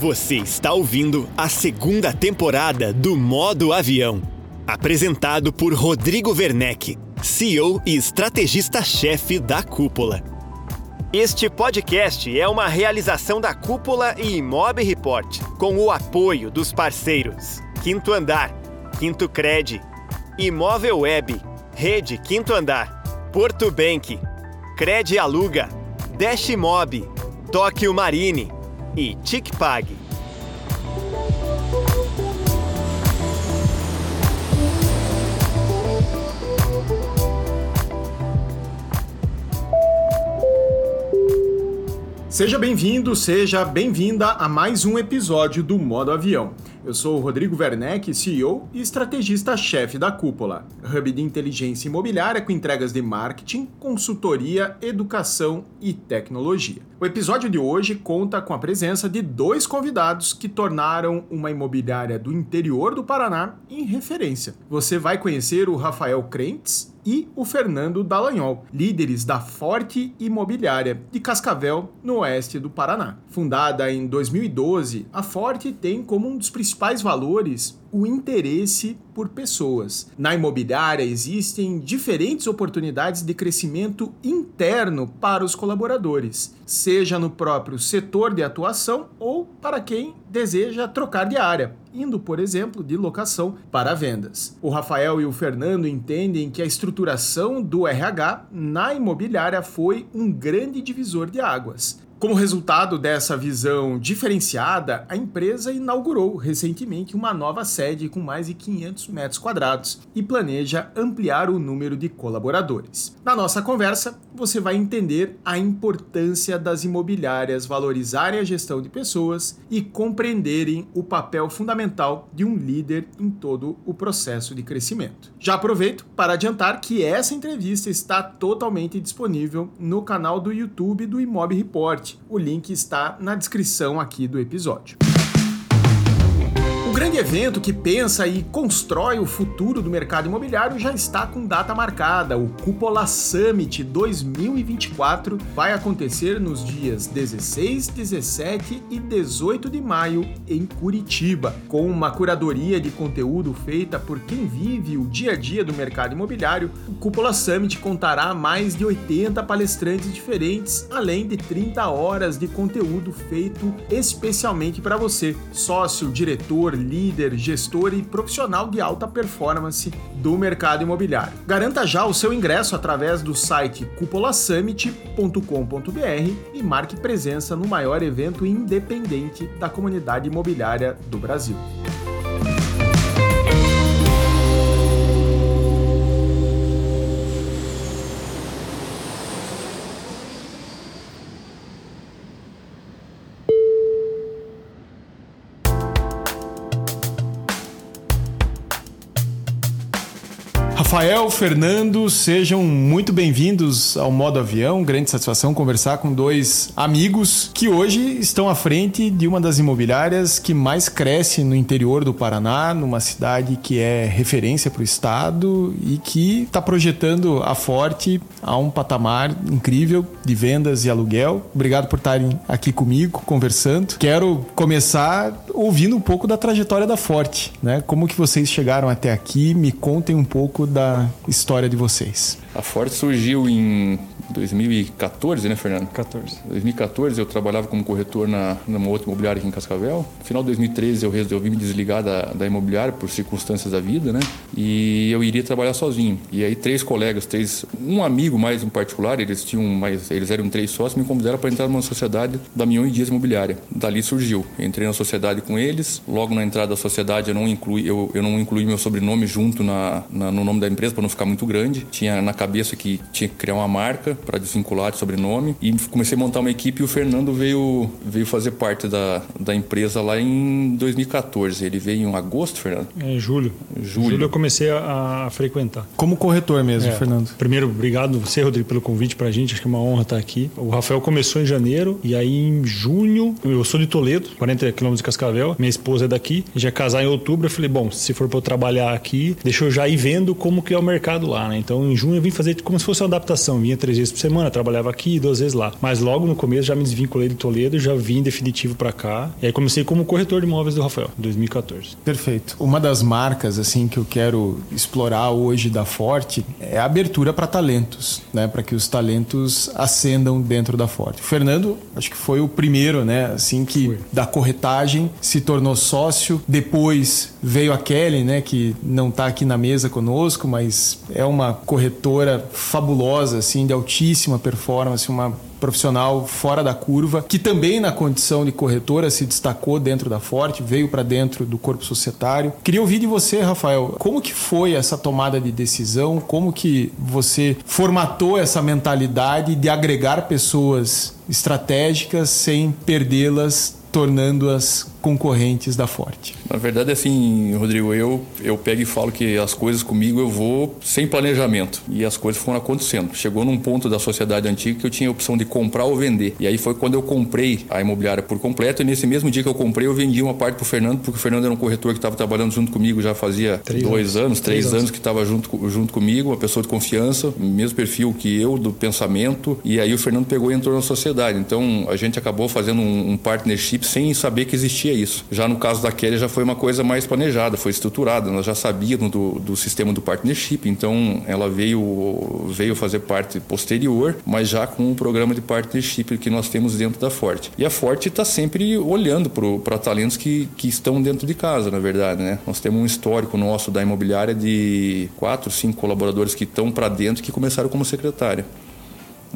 Você está ouvindo a segunda temporada do Modo Avião, apresentado por Rodrigo Werneck, CEO e estrategista-chefe da Cúpula. Este podcast é uma realização da Cúpula e Imob Report, com o apoio dos parceiros Quinto Andar, Quinto Cred, Imóvel Web, Rede Quinto Andar, Porto Bank, Cred Aluga, Dash Mob, Tóquio Marine e TicPag. Seja bem-vindo, seja bem-vinda a mais um episódio do Modo Avião. Eu sou o Rodrigo Werneck, CEO e estrategista-chefe da Cúpula, hub de inteligência imobiliária com entregas de marketing, consultoria, educação e tecnologia. O episódio de hoje conta com a presença de dois convidados que tornaram uma imobiliária do interior do Paraná em referência. Você vai conhecer o Rafael Crentes e o Fernando Dallagnol, líderes da Forte Imobiliária de Cascavel, no oeste do Paraná. Fundada em 2012, a Forte tem como um dos principais valores o interesse por pessoas. Na imobiliária existem diferentes oportunidades de crescimento interno para os colaboradores, seja no próprio setor de atuação ou para quem deseja trocar de área, indo, por exemplo, de locação para vendas. O Rafael e o Fernando entendem que a estruturação do RH na imobiliária foi um grande divisor de águas. Como resultado dessa visão diferenciada, a empresa inaugurou recentemente uma nova sede com mais de 500 metros quadrados e planeja ampliar o número de colaboradores. Na nossa conversa, você vai entender a importância das imobiliárias valorizarem a gestão de pessoas e compreenderem o papel fundamental de um líder em todo o processo de crescimento. Já aproveito para adiantar que essa entrevista está totalmente disponível no canal do YouTube do Imob Report o link está na descrição aqui do episódio. O grande evento que pensa e constrói o futuro do mercado imobiliário já está com data marcada. O Cupola Summit 2024 vai acontecer nos dias 16, 17 e 18 de maio em Curitiba, com uma curadoria de conteúdo feita por quem vive o dia a dia do mercado imobiliário. O Cupola Summit contará mais de 80 palestrantes diferentes, além de 30 horas de conteúdo feito especialmente para você, sócio, diretor, líder, gestor e profissional de alta performance do mercado imobiliário. Garanta já o seu ingresso através do site cupolasummit.com.br e marque presença no maior evento independente da comunidade imobiliária do Brasil. Rafael, Fernando, sejam muito bem-vindos ao Modo Avião. Grande satisfação conversar com dois amigos que hoje estão à frente de uma das imobiliárias que mais cresce no interior do Paraná, numa cidade que é referência para o estado e que está projetando a Forte a um patamar incrível de vendas e aluguel. Obrigado por estarem aqui comigo conversando. Quero começar ouvindo um pouco da trajetória da Forte, né? Como que vocês chegaram até aqui? Me contem um pouco da história de vocês. A Ford surgiu em 2014, né, Fernando? 14. 2014 eu trabalhava como corretor na, numa outra imobiliária aqui em Cascavel. No final de 2013 eu resolvi me desligar da, da imobiliária por circunstâncias da vida, né? E eu iria trabalhar sozinho. E aí três colegas, três, um amigo mais em particular, eles tinham mais, eles eram três sócios, me convidaram para entrar numa sociedade da Mion e Dias Imobiliária. Dali surgiu. Entrei na sociedade com eles. Logo na entrada da sociedade eu não incluí, eu, eu não incluí meu sobrenome junto na, na no nome da empresa para não ficar muito grande. Tinha na cabeça que tinha que criar uma marca para desvincular de sobrenome. E comecei a montar uma equipe e o Fernando veio, veio fazer parte da, da empresa lá em 2014. Ele veio em agosto, Fernando? É, em julho. Julho. julho eu comecei a, a frequentar. Como corretor mesmo, É. Fernando. Primeiro, obrigado você, Rodrigo, pelo convite pra gente. Acho que é uma honra estar aqui. O Rafael começou em janeiro e aí em junho, eu sou de Toledo, 40 quilômetros de Cascavel. Minha esposa é daqui. Já casar em outubro. Eu falei, bom, se for pra eu trabalhar aqui, deixa eu já ir vendo como que é o mercado lá, né? Então, em junho eu vim fazer como se fosse uma adaptação. Vinha três vezes vezes por semana, trabalhava aqui, duas vezes lá. Mas logo no começo já me desvinculei de Toledo, já vim definitivo para cá. E aí comecei como corretor de imóveis do Rafael, 2014. Perfeito. Uma das marcas assim que eu quero explorar hoje da Forte é a abertura para talentos, né, para que os talentos ascendam dentro da Forte. O Fernando, acho que foi o primeiro, né, assim que foi. da corretagem se tornou sócio, depois veio a Kelly, né, que não está aqui na mesa conosco, mas é uma corretora fabulosa, assim, de altíssima performance, uma profissional fora da curva, que também na condição de corretora se destacou dentro da Forte, veio para dentro do corpo societário. Queria ouvir de você, Rafael, como que foi essa tomada de decisão? Como que você formatou essa mentalidade de agregar pessoas estratégicas sem perdê-las tornando-as concorrentes da Forte. Na verdade, assim, Rodrigo, eu, eu pego e falo que as coisas comigo eu vou sem planejamento. E as coisas foram acontecendo. Chegou num ponto da sociedade antiga que eu tinha a opção de comprar ou vender. E aí foi quando eu comprei a imobiliária por completo. E nesse mesmo dia que eu comprei, eu vendi uma parte para o Fernando, porque o Fernando era um corretor que estava trabalhando junto comigo já fazia três dois anos, anos três, três anos. anos que estava junto, junto comigo, uma pessoa de confiança, mesmo perfil que eu, do pensamento. E aí o Fernando pegou e entrou na sociedade. Então a gente acabou fazendo um, um partnership sem saber que existia isso. Já no caso da Kelly já foi uma coisa mais planejada, foi estruturada. Nós já sabíamos do, do sistema do partnership, então ela veio veio fazer parte posterior, mas já com um programa de partnership que nós temos dentro da Forte. E a Forte está sempre olhando para talentos que, que estão dentro de casa, na verdade, né? Nós temos um histórico nosso da imobiliária de quatro, cinco colaboradores que estão para dentro que começaram como secretária.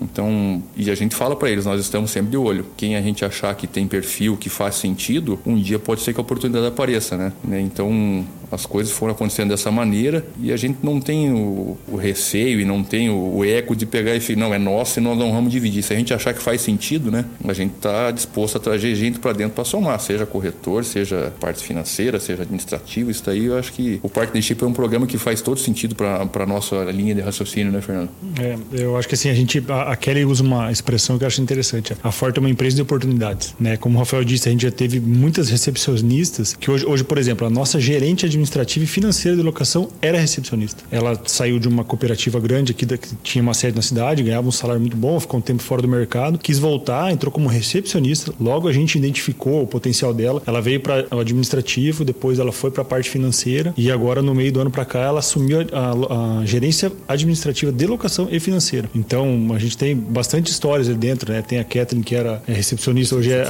Então, e a gente fala para eles, nós estamos sempre de olho. Quem a gente achar que tem perfil, que faz sentido, um dia pode ser que a oportunidade apareça, né? Então, as coisas foram acontecendo dessa maneira e a gente não tem o, o receio e não tem o, o, eco de pegar e falar, não, é nosso e nós não vamos dividir. Se a gente achar que faz sentido, né? A gente está disposto a trazer gente para dentro para somar, seja corretor, seja parte financeira, seja administrativo. Isso daí eu acho que o Partnership é um programa que faz todo sentido para nossa linha de raciocínio, né, Fernando? É, eu acho que assim, a gente a Kelly usa uma expressão que eu acho interessante. A Forte é uma empresa de oportunidades, né? Como o Rafael disse, a gente já teve muitas recepcionistas que hoje, hoje por exemplo, a nossa gerente administrativa e financeira de locação era recepcionista. Ela saiu de uma cooperativa grande aqui que tinha uma sede na cidade, ganhava um salário muito bom, ficou um tempo fora do mercado, quis voltar, entrou como recepcionista. Logo a gente identificou o potencial dela. Ela veio para o administrativo, depois ela foi para a parte financeira e agora no meio do ano para cá ela assumiu a, a, a gerência administrativa de locação e financeira. Então a gente gente tem bastante histórias ali dentro, né? Tem a Kathleen que era recepcionista, hoje é,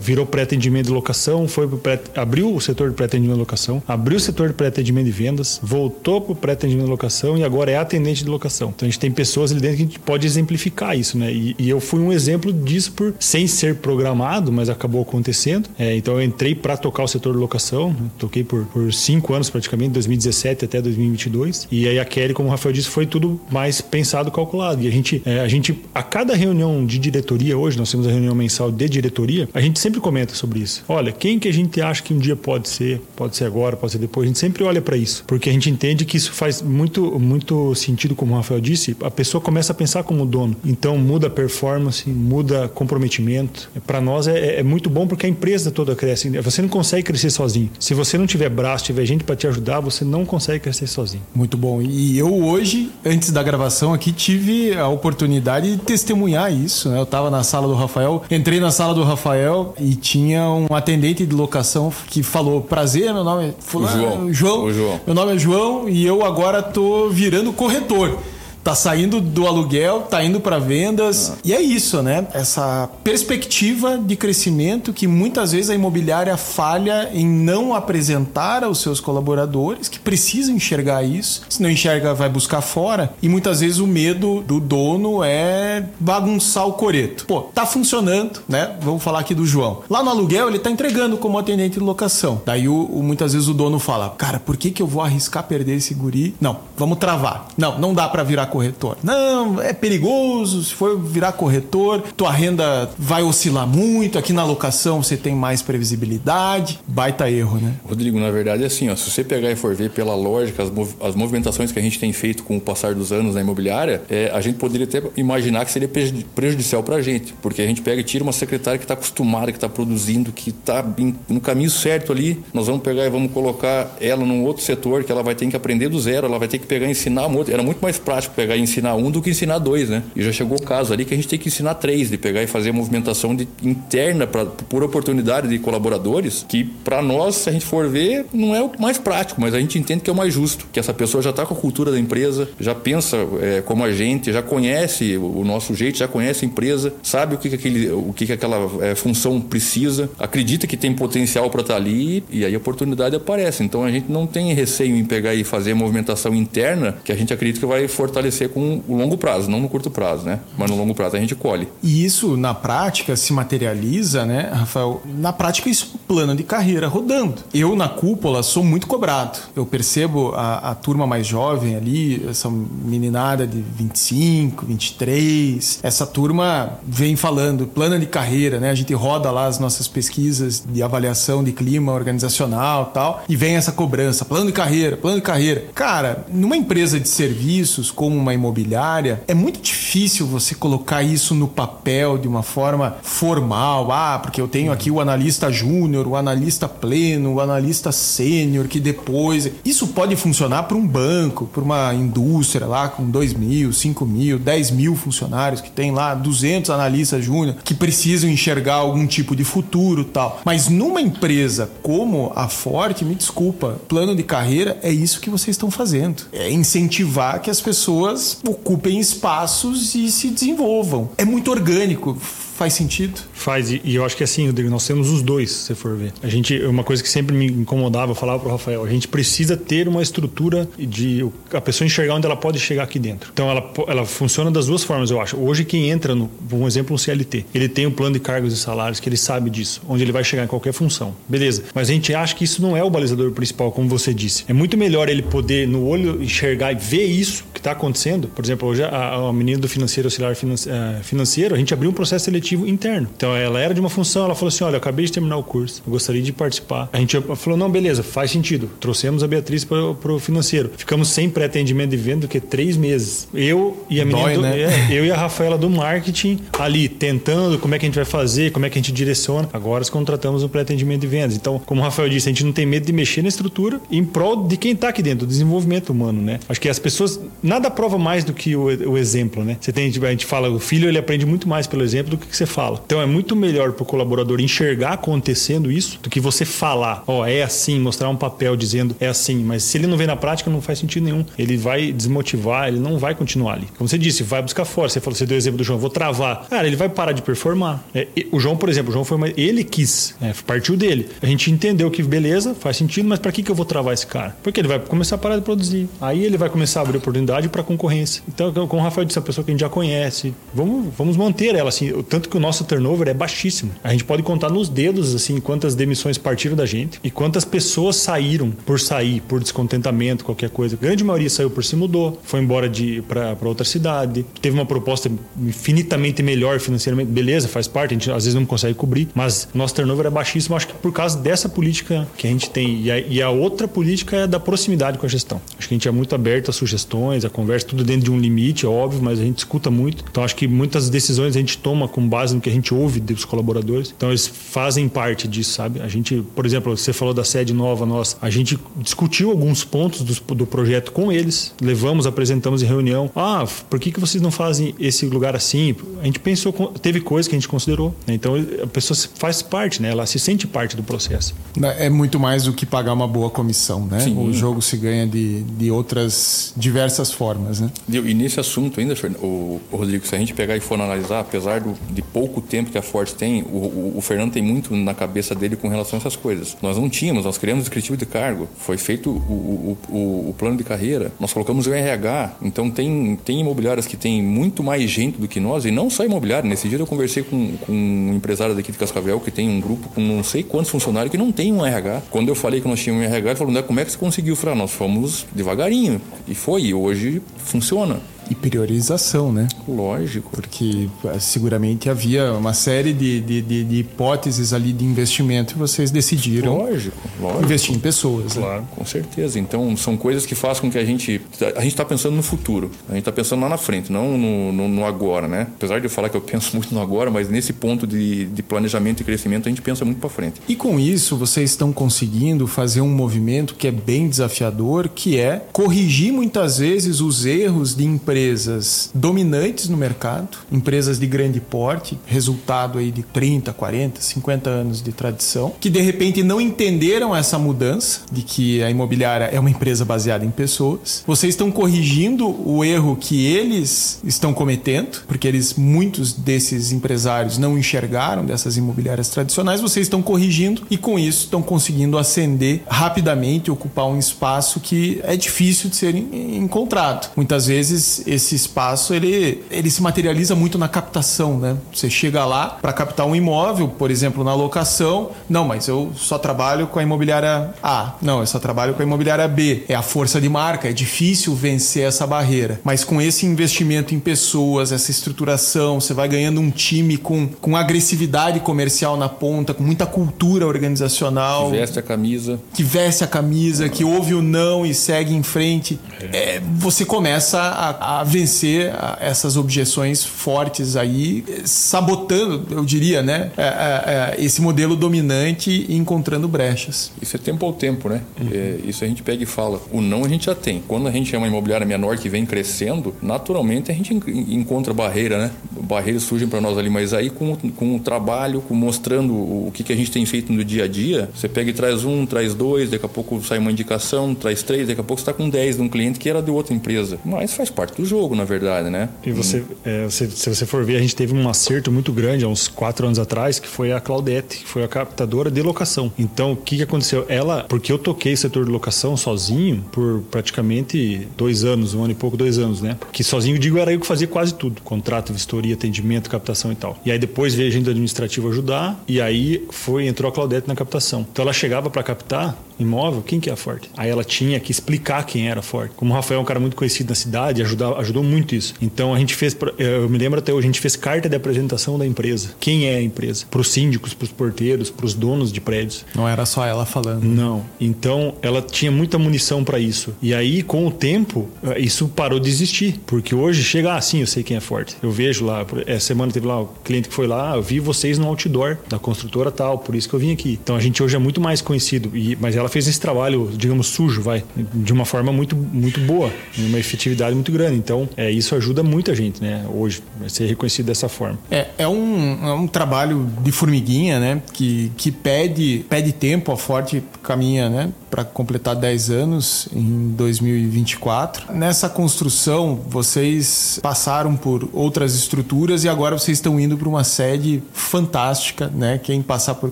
virou pré-atendimento de locação, foi pré, abriu o setor de pré-atendimento de locação, abriu o setor de pré-atendimento de vendas, voltou para o pré-atendimento de locação e agora é atendente de locação. Então a gente tem pessoas ali dentro que a gente pode exemplificar isso, né? E, e eu fui um exemplo disso por sem ser programado, mas acabou acontecendo. É, então eu entrei para tocar o setor de locação, né? toquei por, por cinco anos praticamente, 2017 até 2022. E aí a Kelly, como o Rafael disse, foi tudo mais pensado, calculado. E a gente é, é, a gente, a cada reunião de diretoria, hoje nós temos a reunião mensal de diretoria, a gente sempre comenta sobre isso. Olha, quem que a gente acha que um dia pode ser, pode ser agora, pode ser depois, a gente sempre olha para isso, porque a gente entende que isso faz muito, muito sentido, como o Rafael disse, a pessoa começa a pensar como dono. Então muda performance, muda comprometimento. Para nós é, é, muito bom porque a empresa toda cresce. Você não consegue crescer sozinho. Se você não tiver braço, tiver gente para te ajudar, você não consegue crescer sozinho. Muito bom. E eu hoje, antes da gravação aqui, tive a oportunidade oportunidade de testemunhar isso. Né? Eu estava na sala do Rafael, entrei na sala do Rafael e tinha um atendente de locação que falou: Prazer, meu nome é Fulano, João. João. João. Meu nome é João e eu agora tô virando corretor tá saindo do aluguel, tá indo para vendas. Ah. E é isso, né? Essa perspectiva de crescimento que muitas vezes a imobiliária falha em não apresentar aos seus colaboradores que precisam enxergar isso. Se não enxerga, vai buscar fora. E muitas vezes o medo do dono é bagunçar o coreto. Pô, tá funcionando, né? Vamos falar aqui do João. Lá no aluguel, ele tá entregando como atendente de locação. Daí o, o muitas vezes o dono fala: "Cara, por que que eu vou arriscar perder esse guri? Não, vamos travar. Não, não dá para virar corretor. Não, é perigoso, se for virar corretor, tua renda vai oscilar muito, aqui na locação você tem mais previsibilidade. Baita erro, né? Rodrigo, na verdade é assim, ó, se você pegar e for ver pela lógica, as, mov as movimentações que a gente tem feito com o passar dos anos na imobiliária, é, a gente poderia até imaginar que seria prejudicial para a gente, porque a gente pega e tira uma secretária que está acostumada, que está produzindo, que está no caminho certo ali, nós vamos pegar e vamos colocar ela num outro setor que ela vai ter que aprender do zero, ela vai ter que pegar e ensinar muito. Era muito mais prático pegar e ensinar um do que ensinar dois, né? E já chegou o caso ali que a gente tem que ensinar três, de pegar e fazer a movimentação de, interna pra, por oportunidade de colaboradores, que para nós, se a gente for ver, não é o mais prático, mas a gente entende que é o mais justo, que essa pessoa já está com a cultura da empresa, já pensa é, como a gente, já conhece o, o, nosso jeito, já conhece a empresa, sabe o que, que, aquele, o que, que aquela é, função precisa, acredita que tem potencial para estar tá ali e aí a oportunidade aparece. Então a gente não tem receio em pegar e fazer a movimentação interna que a gente acredita que vai fortalecer com o longo prazo, não no curto prazo, né? Mas no longo prazo a gente colhe. E isso na prática se materializa, né, Rafael? Na prática isso plano de carreira rodando. Eu na cúpula sou muito cobrado. Eu percebo a, a turma mais jovem ali, essa meninada de 25, 23, essa turma vem falando plano de carreira, né? A gente roda lá as nossas pesquisas de avaliação de clima organizacional, tal, e vem essa cobrança, plano de carreira, plano de carreira. Cara, numa empresa de serviços como uma imobiliária, é muito difícil você colocar isso no papel de uma forma formal. Ah, porque eu tenho aqui o analista júnior, o analista pleno, o analista sênior, que depois. Isso pode funcionar para um banco, para uma indústria lá com 2 mil, 5 mil, 10 mil funcionários, que tem lá 200 analistas júnior que precisam enxergar algum tipo de futuro tal. Mas numa empresa como a Forte, me desculpa, plano de carreira é isso que vocês estão fazendo. É incentivar que as pessoas ocupem espaços e se desenvolvam. É muito orgânico Faz sentido? Faz, e eu acho que assim, Rodrigo, nós temos os dois, se for ver. A gente, uma coisa que sempre me incomodava, eu falava pro Rafael, a gente precisa ter uma estrutura de a pessoa enxergar onde ela pode chegar aqui dentro. Então ela, ela funciona das duas formas, eu acho. Hoje quem entra no, um exemplo, um CLT, ele tem um plano de cargos e salários que ele sabe disso, onde ele vai chegar em qualquer função. Beleza. Mas a gente acha que isso não é o balizador principal, como você disse. É muito melhor ele poder no olho enxergar e ver isso está acontecendo. Por exemplo, hoje a, a menina do financeiro auxiliar eh, financeiro, a gente abriu um processo seletivo interno. Então ela era de uma função, ela falou assim: olha, eu acabei de terminar o curso, eu gostaria de participar. A gente falou: não, beleza, faz sentido. Trouxemos a Beatriz para o financeiro. Ficamos sem pré-atendimento de venda do que três meses. Eu e a menina, Dói, do, né? é, eu e a Rafaela do marketing ali tentando como é que a gente vai fazer, como é que a gente direciona. Agora contratamos um pré-atendimento de vendas. Então, como o Rafael disse, a gente não tem medo de mexer na estrutura em prol de quem está aqui dentro, do desenvolvimento humano, né? Acho que as pessoas nada prova mais do que o, o exemplo, né? Você tem, a gente fala, o filho ele aprende muito mais pelo exemplo do que, que você fala. Então é muito melhor para o colaborador enxergar acontecendo isso do que você falar, ó, oh, é assim, mostrar um papel dizendo é assim, mas se ele não vê na prática não faz sentido nenhum. Ele vai desmotivar, ele não vai continuar ali. Como você disse, vai buscar força. Você falou, você deu o exemplo do João, vou travar. Cara, ele vai parar de performar. É, o João, por exemplo, o João foi uma, ele quis, é, partiu dele. A gente entendeu que beleza, faz sentido, mas para que que eu vou travar esse cara? Porque ele vai começar a parar de produzir. Aí ele vai começar a abrir oportunidade para concorrência. Então, como o Rafael disse, é uma pessoa que a gente já conhece, vamos, vamos manter ela assim, tanto que o nosso turnover é baixíssimo. A gente pode contar nos dedos assim quantas demissões partiram da gente e quantas pessoas saíram por sair, por descontentamento, qualquer coisa. A grande maioria saiu por se mudou, foi embora de para outra cidade, teve uma proposta infinitamente melhor financeiramente, beleza, faz parte, a gente às vezes não consegue cobrir, mas nosso turnover é baixíssimo, acho que por causa dessa política que a gente tem. E a, e a outra política é da proximidade com a gestão. Acho que a gente é muito aberto a sugestões, a conversa, tudo dentro de um limite, é óbvio, mas a gente escuta muito. Então acho que muitas decisões a gente toma com base no que a gente ouve dos colaboradores. Então eles fazem parte disso, sabe? A gente, por exemplo, você falou da sede nova nossa, a gente discutiu alguns pontos do, do projeto com eles, levamos, apresentamos em reunião. Ah, por que, que vocês não fazem esse lugar assim? A gente pensou, teve coisas que a gente considerou. Né? Então a pessoa faz parte, né? Ela se sente parte do processo. É muito mais do que pagar uma boa comissão, né? Sim. O jogo se ganha de, de outras diversas formas, né? E nesse assunto ainda, o, o Rodrigo, se a gente pegar e for analisar, apesar do, de pouco tempo que a Forte tem, o, o, o, Fernando tem muito na cabeça dele com relação a essas coisas. Nós não tínhamos, nós criamos o descritivo de cargo, foi feito o, plano de carreira, nós colocamos o RH, então tem, tem imobiliárias que tem muito mais gente do que nós, e não só imobiliária. Nesse dia eu conversei com, com um empresário daqui de Cascavel que tem um grupo com não sei quantos funcionários que não tem um RH. Quando eu falei que nós tínhamos um RH, ele falou, como é que você conseguiu? Eu falei, ah, nós fomos devagarinho. E foi, hoje funciona e priorização, né? Lógico. Porque eh, seguramente havia uma série de, de, de, de hipóteses ali de investimento e vocês decidiram lógico, lógico. investir em pessoas. Né? Claro, né? com certeza. Então são coisas que fazem com que a gente. A gente está pensando no futuro, a gente está pensando lá na frente, não no, no, no, agora, né? Apesar de eu falar que eu penso muito no agora, mas nesse ponto de, de planejamento e crescimento a gente pensa muito para frente. E com isso vocês estão conseguindo fazer um movimento que é bem desafiador, que é corrigir muitas vezes os erros de empresas empresas dominantes no mercado, empresas de grande porte, resultado aí de 30, 40, 50 anos de tradição, que de repente não entenderam essa mudança de que a imobiliária é uma empresa baseada em pessoas. Vocês estão corrigindo o erro que eles estão cometendo, porque eles muitos desses empresários não enxergaram dessas imobiliárias tradicionais, vocês estão corrigindo e com isso estão conseguindo ascender rapidamente, ocupar um espaço que é difícil de ser encontrado. Muitas vezes esse espaço ele, ele se materializa muito na captação, né? Você chega lá para captar um imóvel, por exemplo, na locação, não, mas eu só trabalho com a imobiliária A. Não, eu só trabalho com a imobiliária B. É a força de marca, é difícil vencer essa barreira. Mas com esse investimento em pessoas, essa estruturação, você vai ganhando um time com, com agressividade comercial na ponta, com muita cultura organizacional. Que veste a camisa. Que veste a camisa, que ouve o não e segue em frente. É, você começa a, a vencer essas objeções fortes aí, sabotando, eu diria, né? É, é, é, esse modelo dominante e encontrando brechas. Isso é tempo ao tempo, né? Uhum. É, isso a gente pega e fala. O não a gente já tem. Quando a gente é uma imobiliária menor que vem crescendo, naturalmente a gente encontra barreira, né? Barreiras surgem para nós ali, mas aí com, com o trabalho, com mostrando o que, que a gente tem feito no dia a dia, você pega e traz um, traz dois, daqui a pouco sai uma indicação, traz três, daqui a pouco você está com dez de um cliente que era de outra empresa. Mas faz parte do jogo, na verdade, né? E você, hum. é, você se você for ver, a gente teve um acerto muito grande há uns quatro anos atrás, que foi a Claudete, que foi a captadora de locação. Então, o que, que aconteceu? Ela, porque eu toquei setor de locação sozinho por praticamente dois anos, um ano e pouco, dois anos, né? Que sozinho, digo, era eu que fazia quase tudo: contrato, vistoria, atendimento, captação e tal. E aí depois veio a agenda administrativa ajudar, e aí foi entrou a Claudete na captação. Então ela chegava para captar imóvel, quem que é a Forte? Aí ela tinha que explicar quem era a Forte. Como o Rafael é um cara muito conhecido na cidade, ajudou, ajudou muito isso. Então a gente fez, eu me lembro até hoje, a gente fez carta de apresentação da empresa. Quem é a empresa? Para os síndicos, para os porteiros, para os donos de prédios. Não era só ela falando. Não. Então ela tinha muita munição para isso. E aí, com o tempo, eh, isso parou de existir. Porque hoje chega, ah, sim, eu sei quem é Forte. Eu vejo lá, essa semana teve lá o cliente que foi lá, eu vi vocês no outdoor da construtora tal, por isso que eu vim aqui. Então a gente hoje é muito mais conhecido. E, mas ela ela fez esse trabalho, digamos, sujo, vai, de uma forma muito, muito boa, uma efetividade muito grande. Então, é, isso ajuda muita gente, né, hoje, a ser reconhecido dessa forma. É, é, um, é um trabalho de formiguinha, né, que, que pede, pede tempo, a Forte caminha, né, para completar 10 anos em 2024. Nessa construção, vocês passaram por outras estruturas e agora vocês estão indo para uma sede fantástica, né? Quem passar por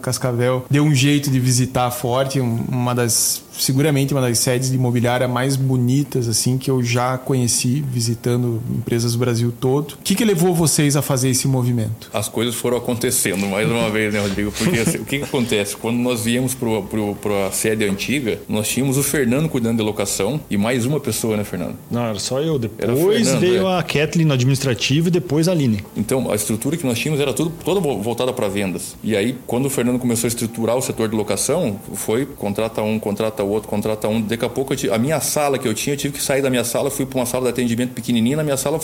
Cascavel deu um jeito de visitar a Forte, um, uma das seguramente uma das sedes de imobiliária mais bonitas assim que eu já conheci visitando empresas do Brasil todo. O que, que levou vocês a fazer esse movimento? As coisas foram acontecendo mais uma vez, né, Rodrigo? Porque assim, o que, que acontece? Quando nós viemos para a sede antiga, nós tínhamos o Fernando cuidando de locação e mais uma pessoa, né, Fernando? Não, era só eu. Depois Fernando, veio é. a Kathleen no administrativo e depois a Aline. Então, a estrutura que nós tínhamos era tudo, toda voltada para vendas. E aí, quando o Fernando começou a estruturar o setor de locação, foi contrata um, contrata outro, contrata um. Daqui a pouco, a minha sala que eu tinha, eu tive que sair da minha sala, fui para uma sala de atendimento pequenininha. Na minha sala,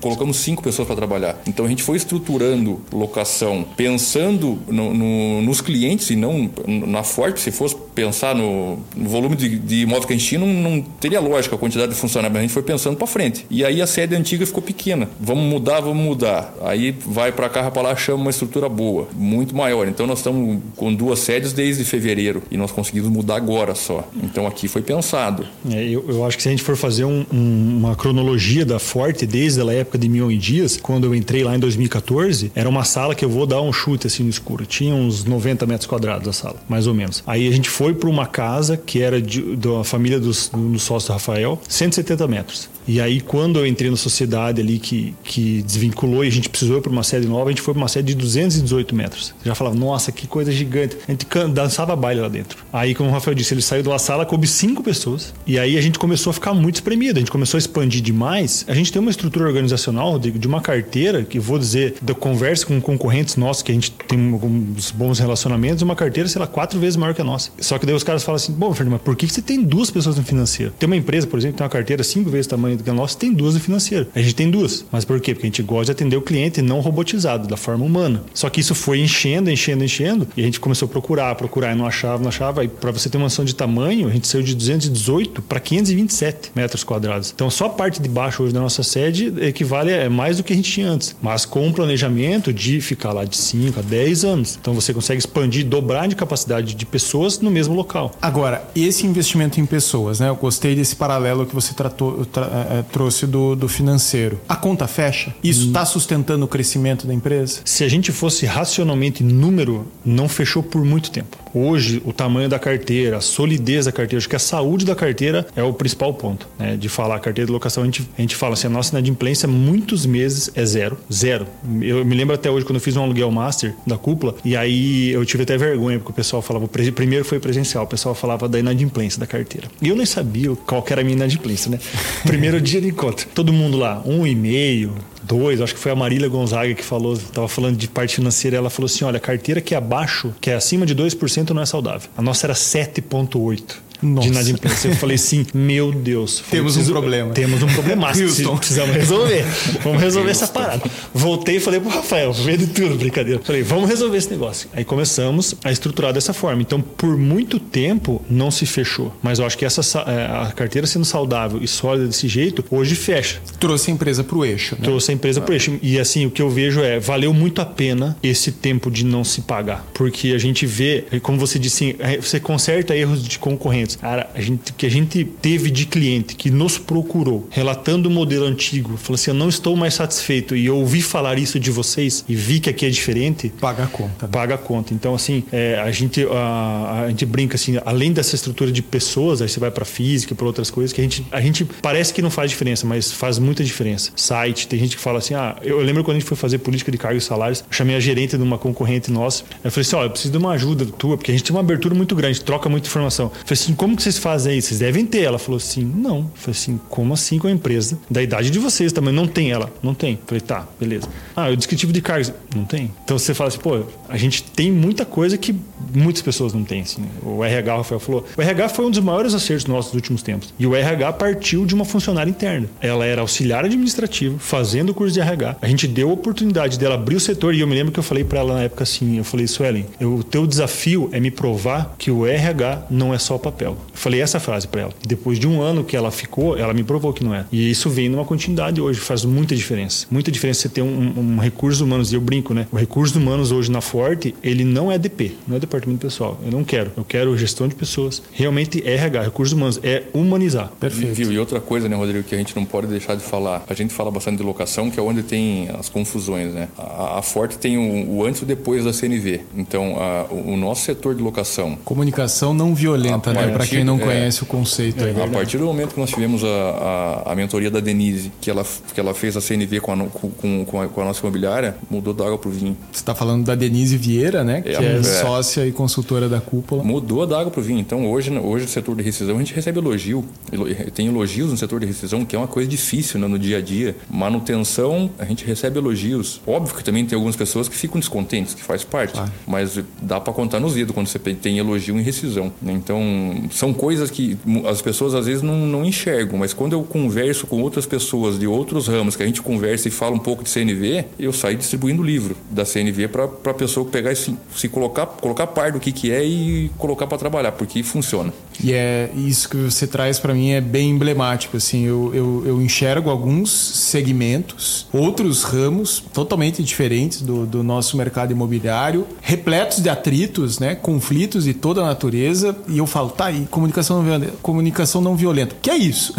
colocamos cinco pessoas para trabalhar. Então, a gente foi estruturando locação, pensando no, no, nos clientes e não na Forte. Se fosse pensar no, no volume de, de imóveis que a gente tinha, não, não, teria lógica a quantidade de funcionários. A gente foi pensando para frente. E aí, a sede antiga ficou pequena. Vamos mudar, vamos mudar. Aí, vai para cá, para lá, chama uma estrutura boa, muito maior. Então, nós estamos com duas sedes desde fevereiro e nós conseguimos mudar agora só. Então aqui foi pensado. É, eu, eu, acho que se a gente for fazer um, um, uma cronologia da Forte desde a época de Mil e Dias, quando eu entrei lá em 2014, era uma sala que eu vou dar um chute assim no escuro. Tinha uns 90 metros quadrados a sala, mais ou menos. Aí a gente foi para uma casa que era de, da família dos, do sócio Rafael, 170 metros. E aí, quando eu entrei na sociedade ali que, que desvinculou e a gente precisou ir para uma sede nova, a gente foi para uma sede de 218 metros. Já falava, nossa, que coisa gigante. A gente dançava baile lá dentro. Aí, como o Rafael disse, ele saiu uma sala, coube cinco pessoas. E aí a gente começou a ficar muito espremido. A gente começou a expandir demais. A gente tem uma estrutura organizacional, Rodrigo, de uma carteira, que vou dizer, da conversa com concorrentes nossos, que a gente tem uns bons relacionamentos, uma carteira, sei lá, quatro vezes maior que a nossa. Só que daí os caras falam assim, bom, Fernando, mas por que você tem duas pessoas no financeiro? Tem uma empresa, por exemplo, que tem uma carteira cinco vezes o tamanho do que a nossa, tem duas no financeiro. A gente tem duas. Mas por quê? Porque a gente gosta de atender o cliente não robotizado, da forma humana. Só que isso foi enchendo, enchendo, enchendo, e a gente começou a procurar, procurar e não achava, não achava. E para você ter uma noção de tamanho, a gente saiu de 218 para 527 metros quadrados. Então, só a parte de baixo hoje da nossa sede equivale a mais do que a gente tinha antes, mas com um planejamento de ficar lá de 5 a 10 anos. Então, você consegue expandir, dobrar de capacidade de pessoas no mesmo local. Agora, esse investimento em pessoas, né? Eu gostei desse paralelo que você tratou, tra, é, trouxe do, do financeiro. A conta fecha? Isso está hum. sustentando o crescimento da empresa? Se a gente fosse racionalmente número, não fechou por muito tempo. Hoje, o tamanho da carteira, a solidez da carteira, acho que a saúde da carteira é o principal ponto. Né? De falar a carteira de locação, a gente, a gente fala assim, a nossa inadimplência muitos meses é zero. Zero. Eu me lembro até hoje quando eu fiz um aluguel master da cúpula, e aí eu tive até vergonha, porque o pessoal falava, primeiro foi presencial, o pessoal falava da inadimplência da carteira. E eu nem sabia qual era a minha inadimplência, né? Primeiro dia de encontro. Todo mundo lá, um e meio, dois, acho que foi a Marília Gonzaga que falou, estava falando de parte financeira, ela falou assim: olha, carteira que é abaixo, que é acima de 2% não é saudável. A nossa era 7,8%. Nossa. de inadimplência. Eu falei assim, meu Deus. Temos preciso, um problema. Temos um problema. Precisamos resolver. Vamos resolver essa parada. Voltei e falei pro Rafael, vendo tudo, brincadeira. Falei, vamos resolver esse negócio. Aí começamos a estruturar dessa forma. Então, por muito tempo, não se fechou. Mas eu acho que essa é, a carteira sendo saudável e sólida desse jeito, hoje fecha. Trouxe a empresa pro eixo. Né? Trouxe a empresa ah. pro eixo. E assim, o que eu vejo é, valeu muito a pena esse tempo de não se pagar. Porque a gente vê, como você disse, é, você conserta erros de concorrente clientes. Cara, a gente, que a gente teve de cliente que nos procurou, relatando o modelo antigo, falou assim: Eu não estou mais satisfeito e eu ouvi falar isso de vocês e vi que aqui é diferente. Paga a conta. Né? Paga a conta. Então, assim, é, a, gente, a, a, gente brinca assim, além dessa estrutura de pessoas, aí você vai para física, para outras coisas, que a gente, a gente parece que não faz diferença, mas faz muita diferença. Site, tem gente que fala assim: Ah, eu lembro quando a gente foi fazer política de cargos e salários, eu chamei a gerente de uma concorrente nossa. Eu falei assim: Ó, oh, eu preciso de uma ajuda tua, porque a gente tem uma abertura muito grande, troca muita informação. Eu falei assim: como que vocês fazem isso? Vocês devem ter. Ela falou assim: não. Eu falei assim: como assim com a empresa? Da idade de vocês também. Não tem ela? Não tem. Eu falei: tá, beleza. Ah, o descritivo de cargos? Não tem. Então você fala assim: pô, a gente tem muita coisa que muitas pessoas não têm. Assim. O RH, o Rafael falou: o RH foi um dos maiores acertos nossos dos últimos tempos. E o RH partiu de uma funcionária interna. Ela era auxiliar administrativo, fazendo o curso de RH. A gente deu a oportunidade dela abrir o setor e eu me lembro que eu falei para ela na época assim: eu falei, Suelen, o teu desafio é me provar que o RH não é só papel. Eu falei essa frase para ela. E depois de um ano que ela ficou, ela me provou que não é. E isso vem numa continuidade hoje, faz muita diferença. Muita diferença você ter um, um recurso humanos, e eu brinco, né? O recurso humanos hoje na Forte, ele não é DP, não é departamento pessoal. Eu não quero. Eu quero gestão de pessoas. Realmente RH, recursos humanos, é humanizar. Perfeito. E, e outra coisa, né, Rodrigo, que a gente não pode deixar de falar. A gente fala bastante de locação, que é onde tem as confusões, né? A, a Forte tem o, o, antes e o depois da CNV. Então, a, o, o nosso setor de locação. Comunicação não violenta, né? Para quem não é, conhece o conceito. É, a partir do momento que nós tivemos a, a, a, mentoria da Denise, que ela, que ela fez a CNV com a, com, com a, com a nossa imobiliária, mudou da água para o vinho. Você está falando da Denise Vieira, né? Que é, é, sócia e consultora da cúpula. Mudou da água para o vinho. Então, hoje, hoje, no setor de rescisão, a gente recebe elogio. Tem elogios no setor de rescisão, que é uma coisa difícil né, no dia a dia. Manutenção, a gente recebe elogios. Óbvio que também tem algumas pessoas que ficam descontentes, que faz parte. Claro. Mas dá para contar nos dedos quando você tem elogio em rescisão. Né? Então, são coisas que as pessoas às vezes não, não enxergam, mas quando eu converso com outras pessoas de outros ramos, que a gente conversa e fala um pouco de CNV, eu saio distribuindo livro da CNV para a pessoa pegar e se, se, colocar, colocar par do que, que é e colocar para trabalhar, porque funciona. E é isso que você traz para mim é bem emblemático. Assim, eu, eu, eu, enxergo alguns segmentos, outros ramos totalmente diferentes do, do nosso mercado imobiliário, repletos de atritos, né, conflitos de toda a natureza, e eu falo, tá aí, comunicação não violenta, comunicação não violenta. Que é isso?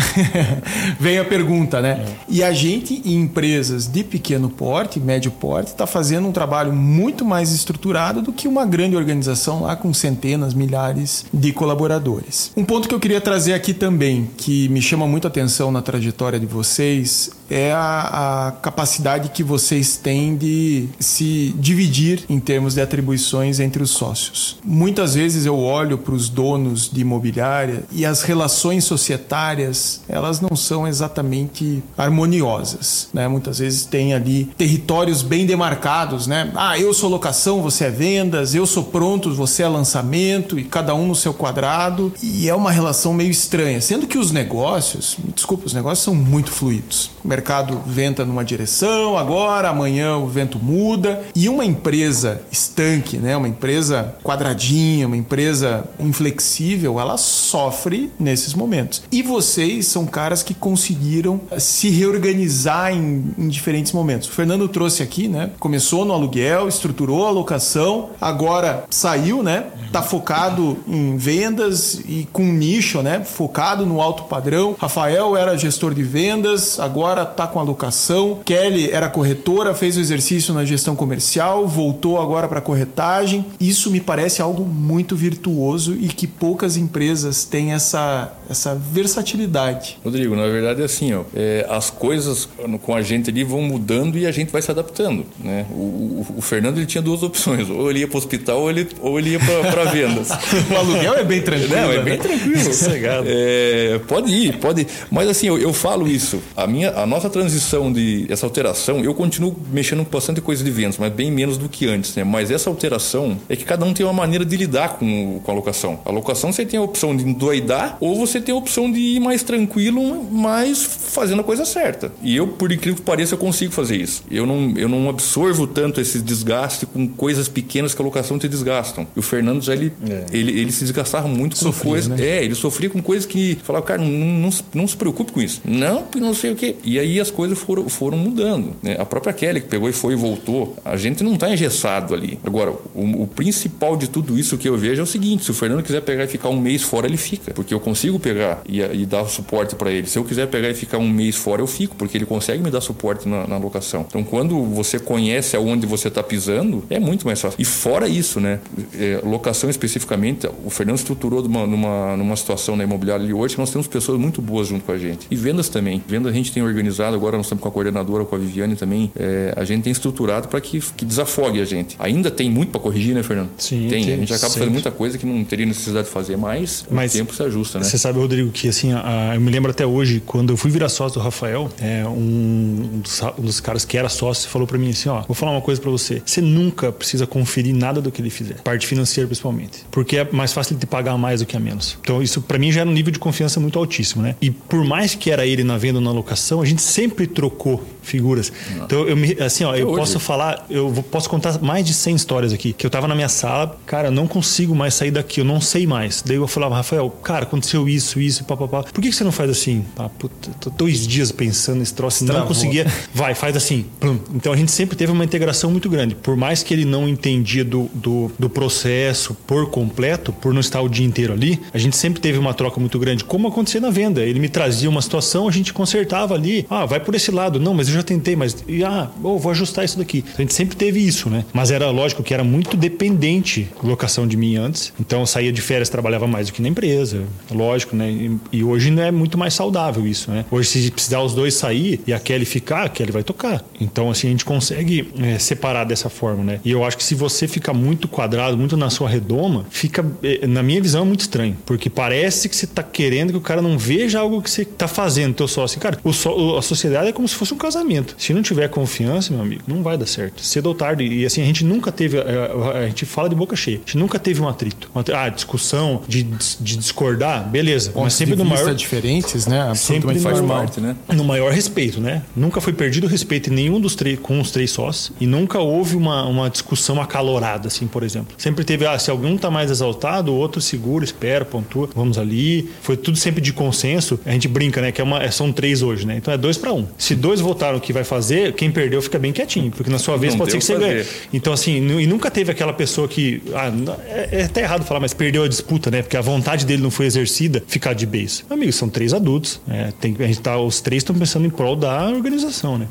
Vem a pergunta, né? É. E a gente, em empresas de pequeno porte, médio porte, está fazendo um trabalho muito mais estruturado do que uma grande organização lá com centenas, milhares de colaboradores. Um ponto que eu queria trazer aqui também, que me chama muito a atenção na trajetória de vocês, é a, a, capacidade que vocês têm de se dividir em termos de atribuições entre os sócios. Muitas vezes eu olho para os donos de imobiliária e as relações societárias elas não são exatamente harmoniosas. Né? Muitas vezes tem ali territórios bem demarcados, né? Ah, eu sou locação, você é vendas, eu sou prontos, você é lançamento e cada um no seu quadrado e é uma relação meio estranha, sendo que os negócios, desculpa, os negócios são muito fluidos. O mercado venta numa direção, agora, amanhã o vento muda. E uma empresa estanque, né, uma empresa quadradinha, uma empresa inflexível, ela sofre nesses momentos. E vocês são caras que conseguiram se reorganizar em, em diferentes momentos. O Fernando trouxe aqui, né? Começou no aluguel, estruturou a locação, agora saiu, né? Tá focado em vendas e com nicho, né? Focado no alto padrão. Rafael era gestor de vendas, agora tá com a locação. Kelly era corretora, fez o exercício na gestão comercial, voltou agora para corretagem. Isso me parece algo muito virtuoso e que poucas empresas têm essa, essa versatilidade. Rodrigo, na verdade é assim, ó, é, as coisas com a gente ali vão mudando e a gente vai se adaptando. Né? O, o, o Fernando ele tinha duas opções, ou ele ia para o hospital ou ele, ou ele ia para vendas. o aluguel é bem tranquilo. Não, é bem né? tranquilo. Sossegado. É, pode ir, pode ir. Mas assim, eu, eu, falo isso. A, minha, a nossa transição de essa alteração, eu continuo mexendo com bastante coisa de vendas, mas bem menos do que antes. Né? Mas essa alteração é que cada um tem uma maneira de lidar com, com a locação. A locação você tem a opção de endoidar ou você tem a opção de ir mais tranquilo, mas fazendo a coisa certa. E eu, por incrível que pareça, eu consigo fazer isso. Eu não, eu não absorvo tanto esse desgaste com coisas pequenas que a locação te desgastam. E o Fernando já ele, é. ele, ele se desgastava muito com sofria, coisas. Né? É, ele sofria com coisas que falava, cara, não, não, não, se preocupe com isso. Não, não sei o quê. E aí as coisas foram, foram mudando. Né? A própria Kelly que pegou e foi e voltou, a gente não está engessado ali. Agora, o, o, principal de tudo isso que eu vejo é o seguinte: se o Fernando quiser pegar e ficar um mês fora, ele fica. Porque eu consigo pegar e, e dar suporte para ele. Se eu quiser pegar e ficar um mês fora, eu fico, porque ele consegue me dar suporte na, na locação. Então, quando você conhece aonde você está pisando, é muito mais fácil. E fora isso, né? É, locação especificamente, o Fernando estruturou numa, numa, numa situação na imobiliária ali hoje que nós temos pessoas muito boas junto com a gente. E vendas também. Vendas a gente tem organizado, agora nós estamos com a coordenadora, com a Viviane também. É, a gente tem estruturado para que, que desafogue a gente. Ainda tem muito para corrigir, né, Fernando? Sim. Tem. tem a gente acaba sempre. fazendo muita coisa que não teria necessidade de fazer, mas, mas o tempo se ajusta, né? Você sabe, Rodrigo, que assim, a, eu me lembro até hoje, quando eu fui virar sócio do Rafael, é, um, dos, um dos caras que era sócio falou para mim assim: ó, vou falar uma coisa para você. Você nunca precisa conferir nada do que ele fizer, parte financeira principalmente, porque é mais fácil de pagar mais do que a menos. Então, isso para mim já era um nível de confiança muito altíssimo, né? E por mais que era ele na venda ou na locação, a gente sempre trocou figuras. Não. Então, eu me, assim, ó, eu hoje. posso falar, eu posso contar mais de 100 histórias aqui, que eu tava na minha sala, cara, não consigo mais sair daqui, eu não sei mais. Daí eu falava, Rafael, cara, aconteceu isso, isso, papapá. Por que, que você não faz assim? Ah, puta, tô dois dias pensando nesse troço, não conseguia. Vai, faz assim. Então a gente sempre teve uma integração muito grande. Por mais que ele não entendia do, do, do processo por completo, por não estar o dia inteiro ali, a gente sempre teve uma troca muito grande, como acontecia na venda. Ele me trazia uma situação, a gente consertava ali. Ah, vai por esse lado. Não, mas eu já tentei, mas. Ah, oh, vou ajustar isso daqui. A gente sempre teve isso, né? Mas era lógico que era muito dependente locação de mim antes. Então eu saía de férias, trabalhava mais do que na empresa. Lógico, né? E, e hoje não é muito mais saudável isso, né? Hoje, se precisar os dois sair e a Kelly ficar, a Kelly vai tocar. Então, assim, a gente consegue é, separar dessa forma, né? E eu acho que se você fica muito quadrado, muito na sua redoma, fica, é, na minha visão, é muito estranho. Porque parece que você está querendo que o cara não veja algo que você está fazendo, teu sócio. Cara, o so, a sociedade é como se fosse um casamento. Se não tiver confiança, meu amigo, não vai dar certo. Cedo ou tarde. E assim, a gente nunca teve. A, é, a, gente fala de boca cheia. A gente nunca teve um atrito. Ah, discussão de, de discordar, beleza. Pontos mas sempre no maior. diferentes, né? Sempre faz parte, né? No maior respeito, né? Nunca foi perdido o respeito em nenhum dos três, com os três sós. E nunca houve uma, uma discussão acalorada, assim, por exemplo. Sempre teve, ah, se algum tá mais exaltado, o outro segura, espera, pontua, vamos ali. Foi tudo sempre de consenso. A gente brinca, né? Que é uma, são três hoje, né? Então é dois para um. Se dois votaram que vai fazer, quem perdeu fica bem quietinho, porque na sua vez Não pode ser que você ganhe. Então, assim, e nunca teve aquela pessoa que. Ah, é, é até errado falar, mas perdeu a disputa, né? Porque a vontade dele não foi exercida, ficar de base. Amigo, são três adultos. Né? Tem, a gente tá, os três estão pensando em prol da organização, né?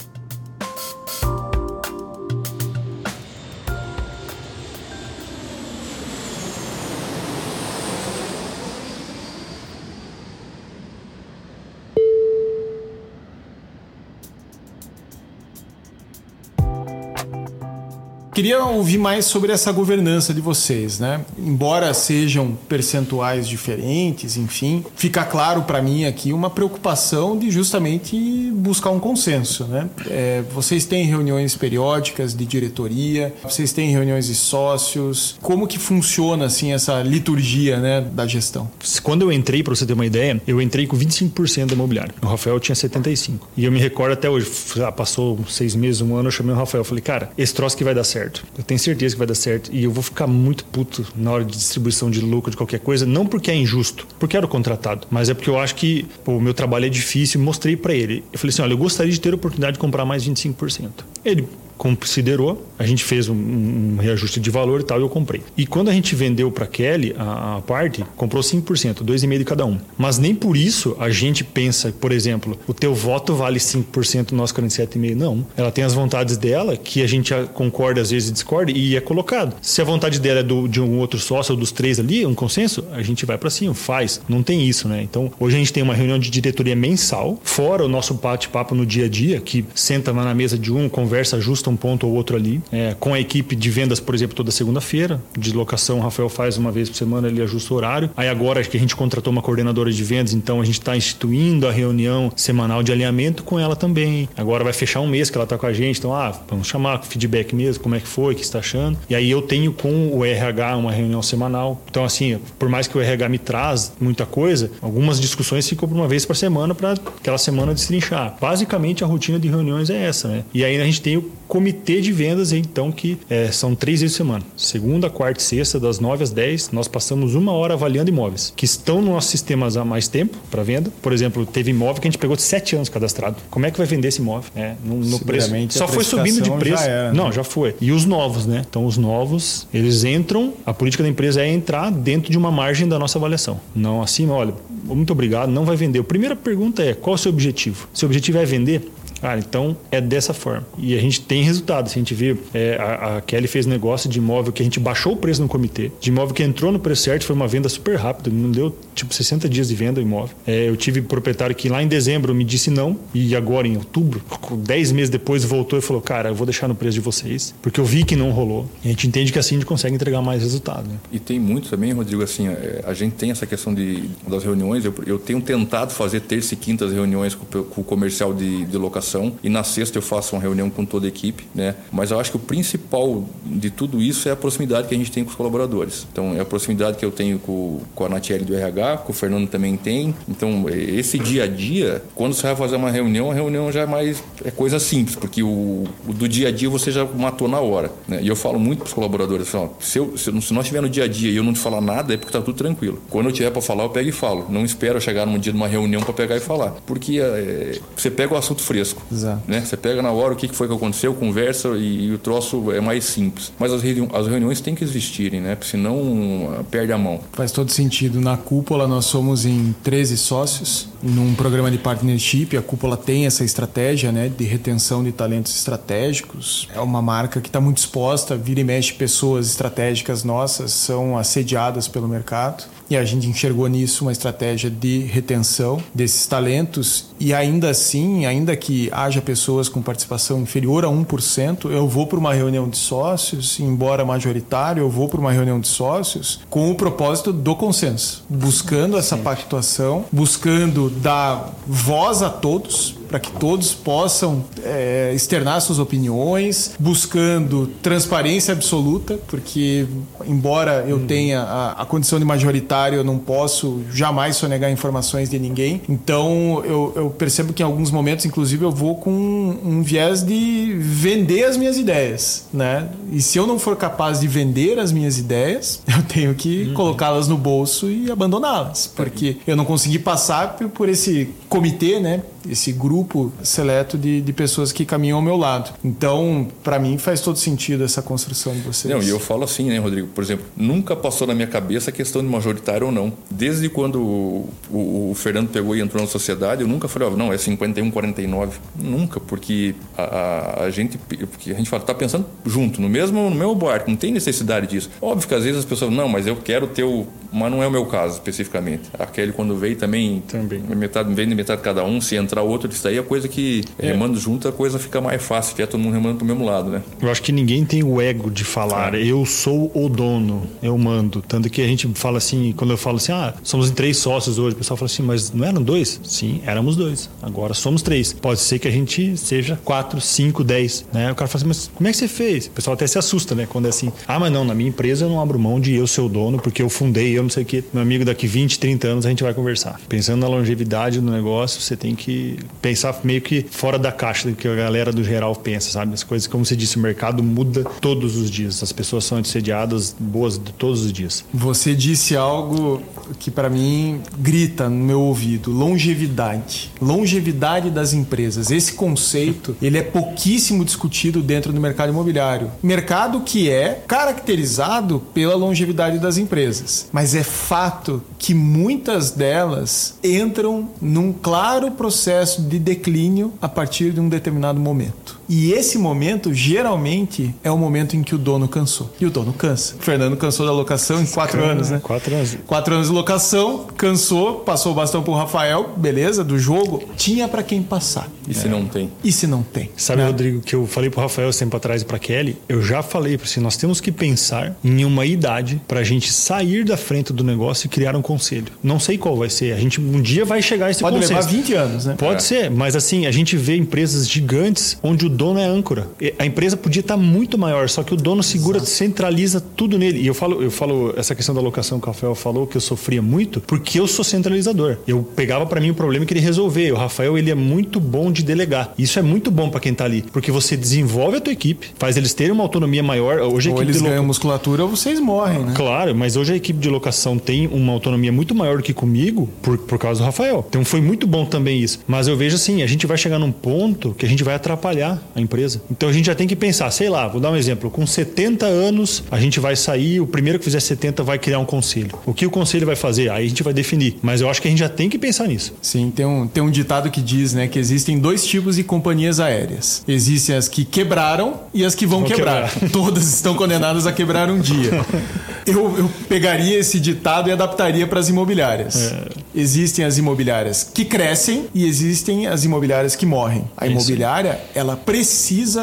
Queria ouvir mais sobre essa governança de vocês, né? Embora sejam percentuais diferentes, enfim, fica claro para mim aqui uma preocupação de justamente buscar um consenso, né? É, vocês têm reuniões periódicas de diretoria, vocês têm reuniões de sócios. Como que funciona assim essa liturgia, né, da gestão? Quando eu entrei, para você ter uma ideia, eu entrei com 25% da imobiliária. O Rafael tinha 75. E eu me recordo até hoje, passou seis meses, um ano, eu chamei o Rafael, falei, cara, esse troço que vai dar certo. Eu tenho certeza que vai dar certo e eu vou ficar muito puto na hora de distribuição de lucro de qualquer coisa, não porque é injusto, porque era o contratado, mas é porque eu acho que pô, o meu trabalho é difícil. Mostrei para ele. Eu falei assim, olha, eu gostaria de ter a oportunidade de comprar mais 25%. Ele considerou, a gente fez um, um, reajuste de valor e tal, e eu comprei. E quando a gente vendeu para Kelly a, a, parte, comprou 5%, 2,5% de cada um. Mas nem por isso a gente pensa, por exemplo, o teu voto vale 5%, o nosso 47,5%. Não. Ela tem as vontades dela, que a gente concorda, às vezes discorda, e é colocado. Se a vontade dela é do, de um outro sócio ou dos três ali, um consenso, a gente vai para cima, faz. Não tem isso, né? Então, hoje a gente tem uma reunião de diretoria mensal, fora o nosso bate-papo no dia a dia, que senta na mesa de um, conversa justa um ponto ou outro ali. É, com a equipe de vendas, por exemplo, toda segunda-feira. De locação, o Rafael faz uma vez por semana, ele ajusta o horário. Aí agora que a gente contratou uma coordenadora de vendas, então a gente está instituindo a reunião semanal de alinhamento com ela também. Agora vai fechar um mês que ela está com a gente, então, ah, vamos chamar feedback mesmo, como é que foi, o que está achando. E aí eu tenho com o RH uma reunião semanal. Então, assim, por mais que o RH me traz muita coisa, algumas discussões ficam por uma vez por semana para aquela semana destrinchar. Basicamente, a rotina de reuniões é essa, né? E aí a gente tem o comitê de vendas, então, que é, são três vezes por semana. Segunda, quarta e sexta, das 9 às 10, nós passamos uma hora avaliando imóveis que estão no nosso sistema há mais tempo para venda. Por exemplo, teve imóvel que a gente pegou de sete anos cadastrado. Como é que vai vender esse imóvel? É, no, no preço. Só foi subindo de preço. Já era, né? Não, já foi. E os novos, né? Então, os novos, eles entram, a política da empresa é entrar dentro de uma margem da nossa avaliação. Não assim, olha, muito obrigado, não vai vender. A primeira pergunta é: qual é o seu objetivo? Seu objetivo é vender? Cara, então é dessa forma. E a gente tem resultados. A gente vê, é, a, a, Kelly fez negócio de imóvel que a gente baixou o preço no comitê, de imóvel que entrou no preço certo, foi uma venda super rápida, não deu tipo 60 dias de venda o imóvel. É, eu tive proprietário que lá em dezembro me disse não, e agora em outubro, 10 meses depois, voltou e falou: Cara, eu vou deixar no preço de vocês, porque eu vi que não rolou. E a gente entende que assim a gente consegue entregar mais resultado. Né? E tem muito também, Rodrigo, assim, é, a gente tem essa questão de, das reuniões. Eu, eu tenho tentado fazer terça e quintas reuniões com, com o comercial de, de locação, e na sexta eu faço uma reunião com toda a equipe, né? Mas eu acho que o principal de tudo isso é a proximidade que a gente tem com os colaboradores. Então, é a proximidade que eu tenho com, com a Natiele do RH, que o Fernando também tem. Então, esse dia a dia, quando você vai fazer uma reunião, a reunião já é mais é coisa simples, porque o, o do dia a dia você já matou na hora. Né? E eu falo muito para os colaboradores: assim, ó, se, eu, se, se nós estiver no dia a dia e eu não te falar nada, é porque está tudo tranquilo. Quando eu tiver para falar, eu pego e falo. Não espero chegar num dia de uma reunião para pegar e falar. Porque é, você pega o assunto fresco. Exato. Né? Você pega na hora o que foi que aconteceu, conversa e, e o troço é mais simples. Mas as, reuni as reuniões têm que existirem, né? Porque senão perde a mão. Faz todo sentido. Na cúpula nós somos em 13 sócios, num programa de partnership. A Cúpula tem essa estratégia né, de retenção de talentos estratégicos. É uma marca que está muito exposta, vira e mexe pessoas estratégicas nossas são assediadas pelo mercado. E a gente enxergou nisso uma estratégia de retenção desses talentos. E ainda assim, ainda que haja pessoas com participação inferior a 1%, eu vou para uma reunião de sócios, embora majoritário, eu vou para uma reunião de sócios com o propósito do consenso, buscando essa pactuação, buscando dar voz a todos, para que todos possam é, externar suas opiniões, buscando transparência absoluta, porque embora eu uhum. tenha a, a, condição de majoritário, eu não posso jamais sonegar informações de ninguém. Então eu, eu percebo que em alguns momentos, inclusive, eu vou com um, um viés de vender as minhas ideias, né? E se eu não for capaz de vender as minhas ideias, eu tenho que uhum. colocá-las no bolso e abandoná-las, porque eu não consegui passar por esse comitê, né? Esse grupo seleto de, de pessoas que caminham ao meu lado. Então, para mim, faz todo sentido essa construção de vocês. Não, e eu falo assim, né, Rodrigo? Por exemplo, nunca passou na minha cabeça a questão de majoritário ou não. Desde quando o, o, o Fernando pegou e entrou na sociedade, eu nunca falei, oh, não, é 51, 49. Nunca, porque a, a, a gente porque a gente fala, tá pensando junto, no mesmo, no mesmo barco, não tem necessidade disso. Óbvio que às vezes as pessoas, não, mas eu quero ter o mas não é o meu caso especificamente. A Kelly, quando veio também, também. metade vem de metade cada um, se entrar outro, isso aí é coisa que é. remando junto, a coisa fica mais fácil, que é todo mundo remando pro mesmo lado, né? Eu acho que ninguém tem o ego de falar, é. eu sou o dono, eu mando. Tanto que a gente fala assim, quando eu falo assim, ah, somos em três sócios hoje, o pessoal fala assim, mas não eram dois? Sim, éramos dois. Agora somos três. Pode ser que a gente seja quatro, cinco, dez, né? O cara fala assim, mas como é que você fez? O pessoal até se assusta, né? Quando é assim, ah, mas não, na minha empresa eu não abro mão de eu ser o dono, porque eu fundei, eu não sei o quê. Meu amigo, daqui 20, 30 anos a gente vai conversar. Pensando na longevidade do negócio, você tem que pensar meio que fora da caixa do que a galera do geral pensa, sabe? As coisas, como você disse, o mercado muda todos os dias. As pessoas são assediadas boas todos os dias. Você disse algo que para mim grita no meu ouvido: longevidade. Longevidade das empresas. Esse conceito, ele é pouquíssimo discutido dentro do mercado imobiliário. Mercado que é caracterizado pela longevidade das empresas. Mas é fato que muitas delas entram num claro processo de declínio a partir de um determinado momento. E esse momento, geralmente, é o momento em que o dono cansou. E o dono cansa. O Fernando cansou da locação em quatro anos, né? Quatro anos. Quatro anos de locação, cansou, passou o bastão pro Rafael, beleza, do jogo. Tinha para quem passar. E se é. não tem? E se não tem? Sabe, né? Rodrigo, que eu falei pro Rafael tempo atrás e pra Kelly? Eu já falei para assim, nós temos que pensar em uma idade pra gente sair da frente do negócio e criar um conselho. Não sei qual vai ser. A gente um dia vai chegar a esse Pode consenso. levar 20 anos, né? Pode é. ser, mas assim, a gente vê empresas gigantes onde o dono é âncora. A empresa podia estar muito maior, só que o dono segura, Exato. centraliza tudo nele. E eu falo, eu falo essa questão da locação que o Rafael falou que eu sofria muito, porque eu sou centralizador. Eu pegava para mim o problema e queria resolver. O Rafael, ele é muito bom de delegar. Isso é muito bom para quem tá ali, porque você desenvolve a tua equipe, faz eles terem uma autonomia maior. Hoje ou eles ganham musculatura ou vocês morrem, né? Claro, mas hoje a equipe de locação tem uma autonomia muito maior do que comigo por, por causa do Rafael. Então foi muito bom também isso. Mas eu vejo assim, a gente vai chegar num ponto que a gente vai atrapalhar a empresa. Então a gente já tem que pensar, sei lá, vou dar um exemplo, com 70 anos a gente vai sair, o primeiro que fizer 70 vai criar um conselho. O que o conselho vai fazer? Aí a gente vai definir. Mas eu acho que a gente já tem que pensar nisso. Sim, tem um, tem um ditado que diz, né, que existem dois tipos de companhias aéreas. Existem as que quebraram e as que vão, vão quebrar. quebrar. Todas estão condenadas a quebrar um dia. eu, eu pegaria esse ditado e adaptaria para as imobiliárias. É. Existem as imobiliárias que crescem e existem as imobiliárias que morrem. A imobiliária, ela precisa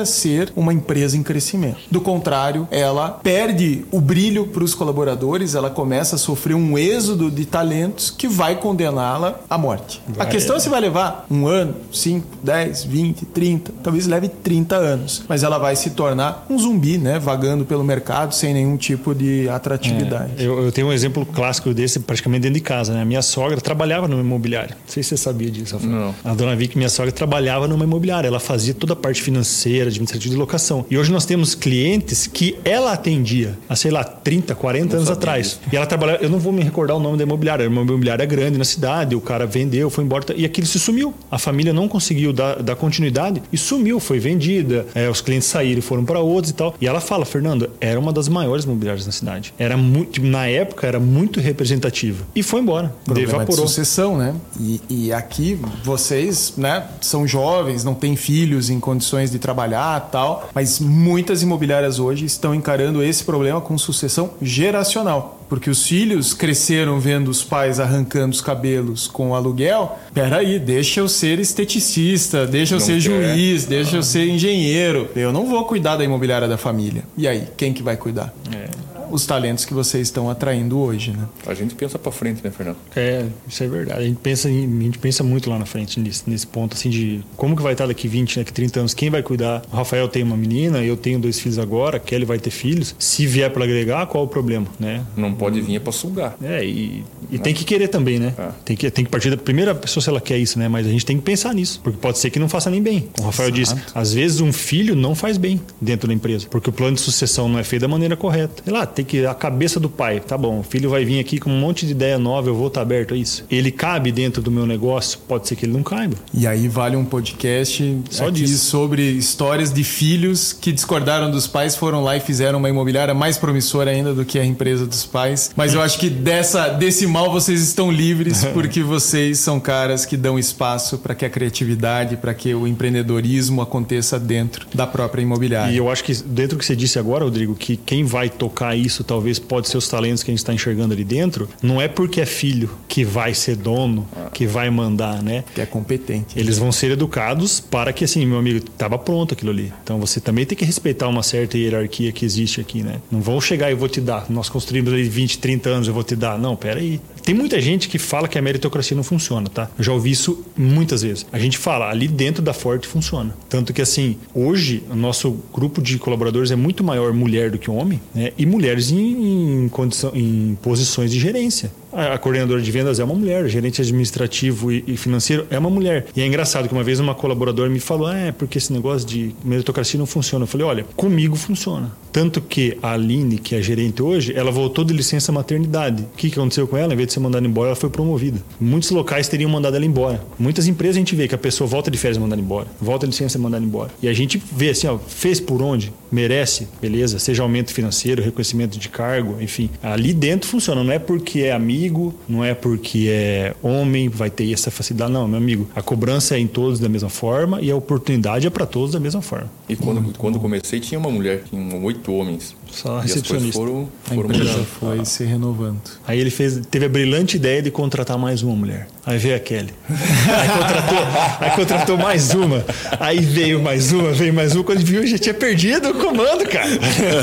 ser uma empresa em crescimento. Do contrário, ela perde o brilho para os colaboradores, ela começa a sofrer um êxodo de talentos que vai condená-la à morte. Vai. A questão é se vai levar um ano, 5, 10, 20, 30, talvez leve 30 anos, mas ela vai se tornar um zumbi, né, vagando pelo mercado sem nenhum tipo de atratividade. É, eu, eu, tenho um exemplo clássico desse praticamente dentro de casa, né? A minha sogra trabalhava numa imobiliária. Não sei se você sabia disso. Rafael. Não. A dona Vicky, minha sogra, trabalhava numa imobiliária. Ela fazia toda a parte financeira, administrativo de locação. E hoje nós temos clientes que ela atendia há, sei lá, 30, 40 não anos atrás. Isso. E ela trabalhava, eu não vou me recordar o nome da imobiliária, era uma imobiliária grande na cidade, o cara vendeu, foi embora e aquilo se sumiu. A família não conseguiu dar, dar continuidade e sumiu, foi vendida, é, os clientes saíram e foram para outros e tal. E ela fala, Fernando, era uma das maiores imobiliárias na cidade. Era muito, na época era muito representativa. E foi embora. Problema evaporou. De sucessão, né? E, e aqui vocês, né, são jovens, não têm filhos em condições de trabalhar tal tal, mas muitas imobiliárias hoje estão encarando esse problema com sucessão geracional. Porque os filhos cresceram vendo os pais arrancando os cabelos com aluguel. Peraí, deixa eu ser esteticista, deixa eu não ser quer. juiz, deixa ah. eu ser engenheiro. Eu não vou cuidar da imobiliária da família. E aí, quem que vai cuidar? É os talentos que vocês estão atraindo hoje, né? A gente pensa para frente, né, Fernando? É, isso é verdade. A gente pensa, a gente pensa muito lá na frente nesse, nesse ponto assim de como que vai estar daqui 20, daqui 30 anos, quem vai cuidar? O Rafael tem uma menina, eu tenho dois filhos agora, a Kelly vai ter filhos. Se vier para agregar, qual o problema, né? Não pode vir é para sugar. É, e, e tem que querer também, né? É. Tem que tem que partir da primeira pessoa se ela quer isso, né? Mas a gente tem que pensar nisso, porque pode ser que não faça nem bem. O Rafael Exato. disse, às vezes um filho não faz bem dentro da empresa, porque o plano de sucessão não é feito da maneira correta. Sei lá, tem que a cabeça do pai, tá bom, o filho vai vir aqui com um monte de ideia nova, eu vou estar aberto a isso. Ele cabe dentro do meu negócio? Pode ser que ele não caiba. E aí vale um podcast Só disso. sobre histórias de filhos que discordaram dos pais, foram lá e fizeram uma imobiliária mais promissora ainda do que a empresa dos pais. Mas eu acho que dessa, desse mal vocês estão livres porque vocês são caras que dão espaço para que a criatividade, para que o empreendedorismo aconteça dentro da própria imobiliária. E eu acho que dentro do que você disse agora, Rodrigo, que quem vai tocar isso talvez pode ser os talentos que a gente está enxergando ali dentro, não é porque é filho que vai ser dono, que vai mandar, né? Que é competente. Eles vão ser educados para que, assim, meu amigo, estava pronto aquilo ali. Então você também tem que respeitar uma certa hierarquia que existe aqui, né? Não vão chegar e vou te dar. Nós construímos ali 20, 30 anos, eu vou te dar. Não, pera aí. Tem muita gente que fala que a meritocracia não funciona, tá? Eu já ouvi isso muitas vezes. A gente fala, ali dentro da Forte funciona. Tanto que, assim, hoje, o nosso grupo de colaboradores é muito maior mulher do que homem, né? E mulheres em, em, condição, em posições de gerência. A, coordenadora de vendas é uma mulher, gerente administrativo e, financeiro é uma mulher. E é engraçado que uma vez uma colaboradora me falou: ah, é porque esse negócio de meritocracia não funciona. Eu falei: olha, comigo funciona. Tanto que a Aline, que é gerente hoje, ela voltou de licença maternidade. O que, aconteceu com ela? Em vez de ser mandada embora, ela foi promovida. Muitos locais teriam mandado ela embora. Muitas empresas a gente vê que a pessoa volta de férias mandada embora, volta de licença mandada embora. E a gente vê assim, ó, fez por onde? Merece, beleza, seja aumento financeiro, reconhecimento de cargo, enfim. Ali dentro funciona, não é porque é amigo amigo, não é porque é homem, vai ter essa facilidade. Não, meu amigo, a cobrança é em todos da mesma forma e a oportunidade é para todos da mesma forma. E quando, quando comecei, tinha uma mulher, tinha oito homens. Só recepcionista. Foram, foram a empresa mudando. foi ah. se renovando. Aí ele fez, teve a brilhante ideia de contratar mais uma mulher. Aí veio a Kelly. Aí contratou, aí contratou mais uma. Aí veio mais uma, veio mais uma. Quando viu, já tinha perdido o comando, cara.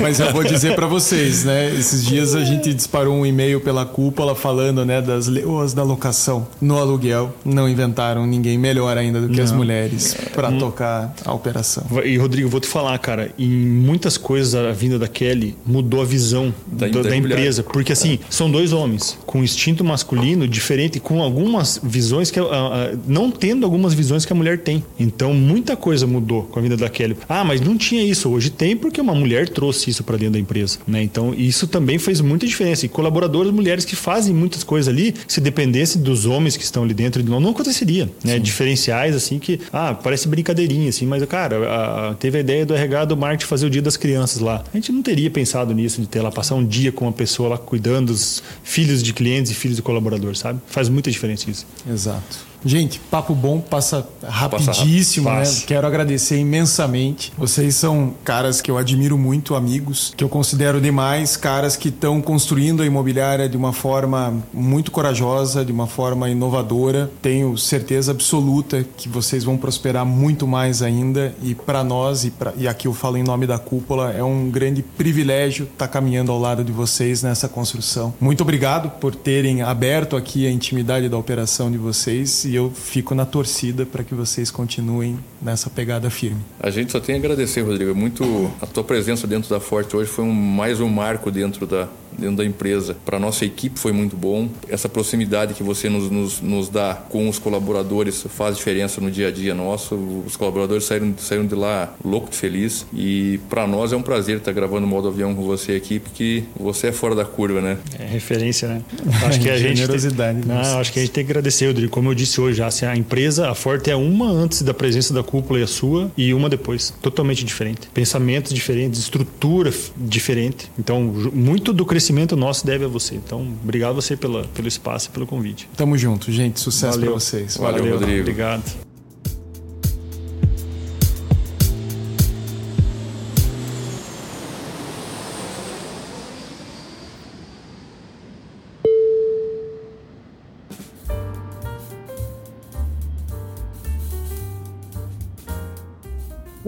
Mas eu vou dizer para vocês, né? Esses dias a gente disparou um e-mail pela cúpula falando, né, das leoas da locação no aluguel. Não inventaram ninguém melhor ainda do que Não. as mulheres para hum. tocar a operação. E Rodrigo, vou te falar, cara, em muitas coisas a vinda da Kelly mudou a visão da, da, da empresa, porque assim, são dois homens com instinto masculino diferente, com algumas visões que. Uh, uh, não tendo algumas visões que a mulher tem. Então, muita coisa mudou com a vida da Kelly. Ah, mas não tinha isso. Hoje tem porque uma mulher trouxe isso para dentro da empresa. Né? Então, isso também fez muita diferença. E colaboradores, mulheres que fazem muitas coisas ali, se dependesse dos homens que estão ali dentro, não, não aconteceria. Né? Diferenciais, assim, que. Ah, parece brincadeirinha, assim, mas, cara, teve a ideia do RH do Marte fazer o dia das crianças lá. A gente não teria pensado nisso, de ter lá, passar um dia com uma pessoa lá cuidando dos filhos de clientes e filhos de colaboradores, sabe? Faz muita diferença isso. Exato. Gente, papo bom, passa rapidíssimo, passa né? Quero agradecer imensamente. Vocês são caras que eu admiro muito, amigos, que eu considero demais, caras que estão construindo a imobiliária de uma forma muito corajosa, de uma forma inovadora. Tenho certeza absoluta que vocês vão prosperar muito mais ainda e para nós, e, pra, e aqui eu falo em nome da cúpula, é um grande privilégio estar tá caminhando ao lado de vocês nessa construção. Muito obrigado por terem aberto aqui a intimidade da operação de vocês e eu fico na torcida para que vocês continuem nessa pegada firme. A gente só tem a agradecer, Rodrigo. Muito a tua presença dentro da Forte hoje foi um, mais um marco dentro da, dentro da empresa. Para nossa equipe foi muito bom. Essa proximidade que você nos, nos, nos, dá com os colaboradores faz diferença no dia a dia nosso. Os colaboradores saíram, saíram de lá louco de feliz. E para nós é um prazer estar gravando o modo avião com você aqui, porque você é fora da curva, né? É referência, né? Acho que a gente. Generosidade. Tem... Não, acho que a gente tem que agradecer, Rodrigo. Como eu disse hoje, já, assim, a empresa, a Forte é uma antes da presença da cúpula e a sua, e uma depois. Totalmente diferente. Pensamentos diferentes, estrutura diferente. Então, muito do crescimento nosso deve a você. Então, obrigado a você pela, pelo espaço e pelo convite. Tamo junto, gente. Sucesso para vocês. Valeu, Valeu, Rodrigo. Obrigado.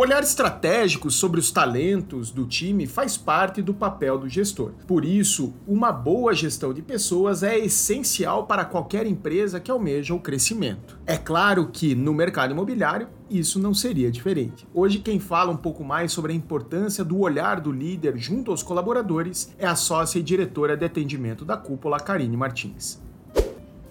Olhar estratégico sobre os talentos do time faz parte do papel do gestor. Por isso, uma boa gestão de pessoas é essencial para qualquer empresa que almeja o crescimento. É claro que no mercado imobiliário isso não seria diferente. Hoje, quem fala um pouco mais sobre a importância do olhar do líder junto aos colaboradores é a sócia e diretora de atendimento da cúpula, Karine Martins.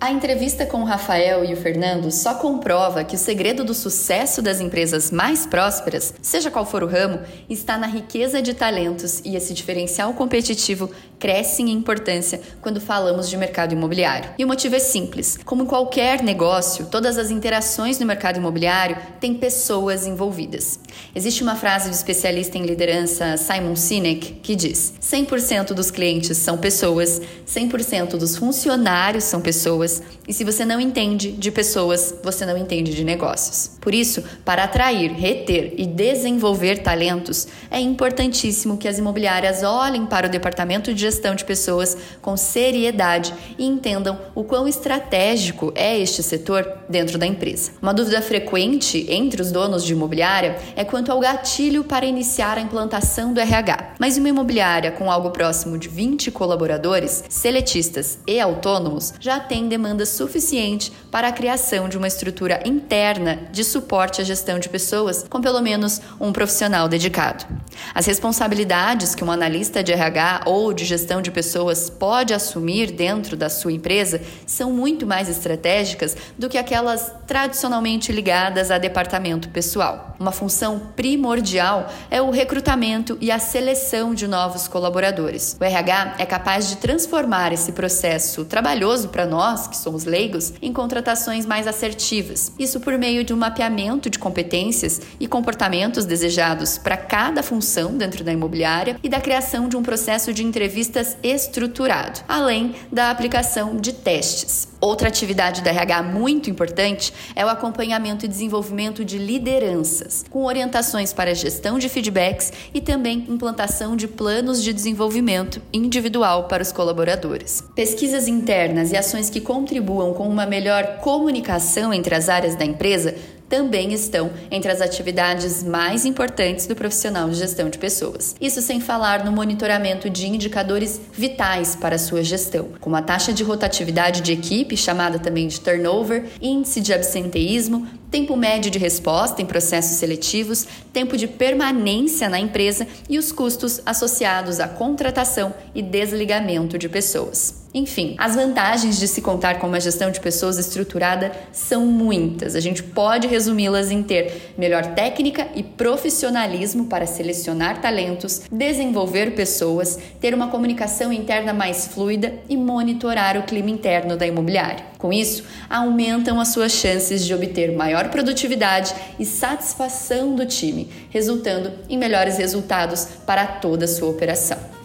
A entrevista com o Rafael e o Fernando só comprova que o segredo do sucesso das empresas mais prósperas, seja qual for o ramo, está na riqueza de talentos e esse diferencial competitivo crescem em importância quando falamos de mercado imobiliário. E o motivo é simples: como qualquer negócio, todas as interações no mercado imobiliário têm pessoas envolvidas. Existe uma frase do especialista em liderança Simon Sinek que diz: 100% dos clientes são pessoas, 100% dos funcionários são pessoas, e se você não entende de pessoas, você não entende de negócios. Por isso, para atrair, reter e desenvolver talentos, é importantíssimo que as imobiliárias olhem para o departamento de gestão de pessoas com seriedade e entendam o quão estratégico é este setor dentro da empresa. Uma dúvida frequente entre os donos de imobiliária é quanto ao gatilho para iniciar a implantação do RH. Mas uma imobiliária com algo próximo de 20 colaboradores, seletistas e autônomos já tem demanda suficiente para a criação de uma estrutura interna de suporte à gestão de pessoas com pelo menos um profissional dedicado. As responsabilidades que um analista de RH ou de gestão de pessoas pode assumir dentro da sua empresa são muito mais estratégicas do que aquelas tradicionalmente ligadas a departamento pessoal. Uma função primordial é o recrutamento e a seleção de novos colaboradores. O RH é capaz de transformar esse processo trabalhoso para nós, que somos leigos, em contratações mais assertivas. Isso por meio de um mapeamento de competências e comportamentos desejados para cada função dentro da imobiliária e da criação de um processo de entrevistas estruturado, além da aplicação de testes. Outra atividade da RH muito importante é o acompanhamento e desenvolvimento de lideranças, com orientações para gestão de feedbacks e também implantação de planos de desenvolvimento individual para os colaboradores. Pesquisas internas e ações que contribuam com uma melhor comunicação entre as áreas da empresa também estão entre as atividades mais importantes do profissional de gestão de pessoas. Isso sem falar no monitoramento de indicadores vitais para a sua gestão, como a taxa de rotatividade de equipe, chamada também de turnover, índice de absenteísmo, tempo médio de resposta em processos seletivos, tempo de permanência na empresa e os custos associados à contratação e desligamento de pessoas. Enfim, as vantagens de se contar com uma gestão de pessoas estruturada são muitas. A gente pode resumi-las em ter melhor técnica e profissionalismo para selecionar talentos, desenvolver pessoas, ter uma comunicação interna mais fluida e monitorar o clima interno da imobiliária. Com isso, aumentam as suas chances de obter maior produtividade e satisfação do time, resultando em melhores resultados para toda a sua operação.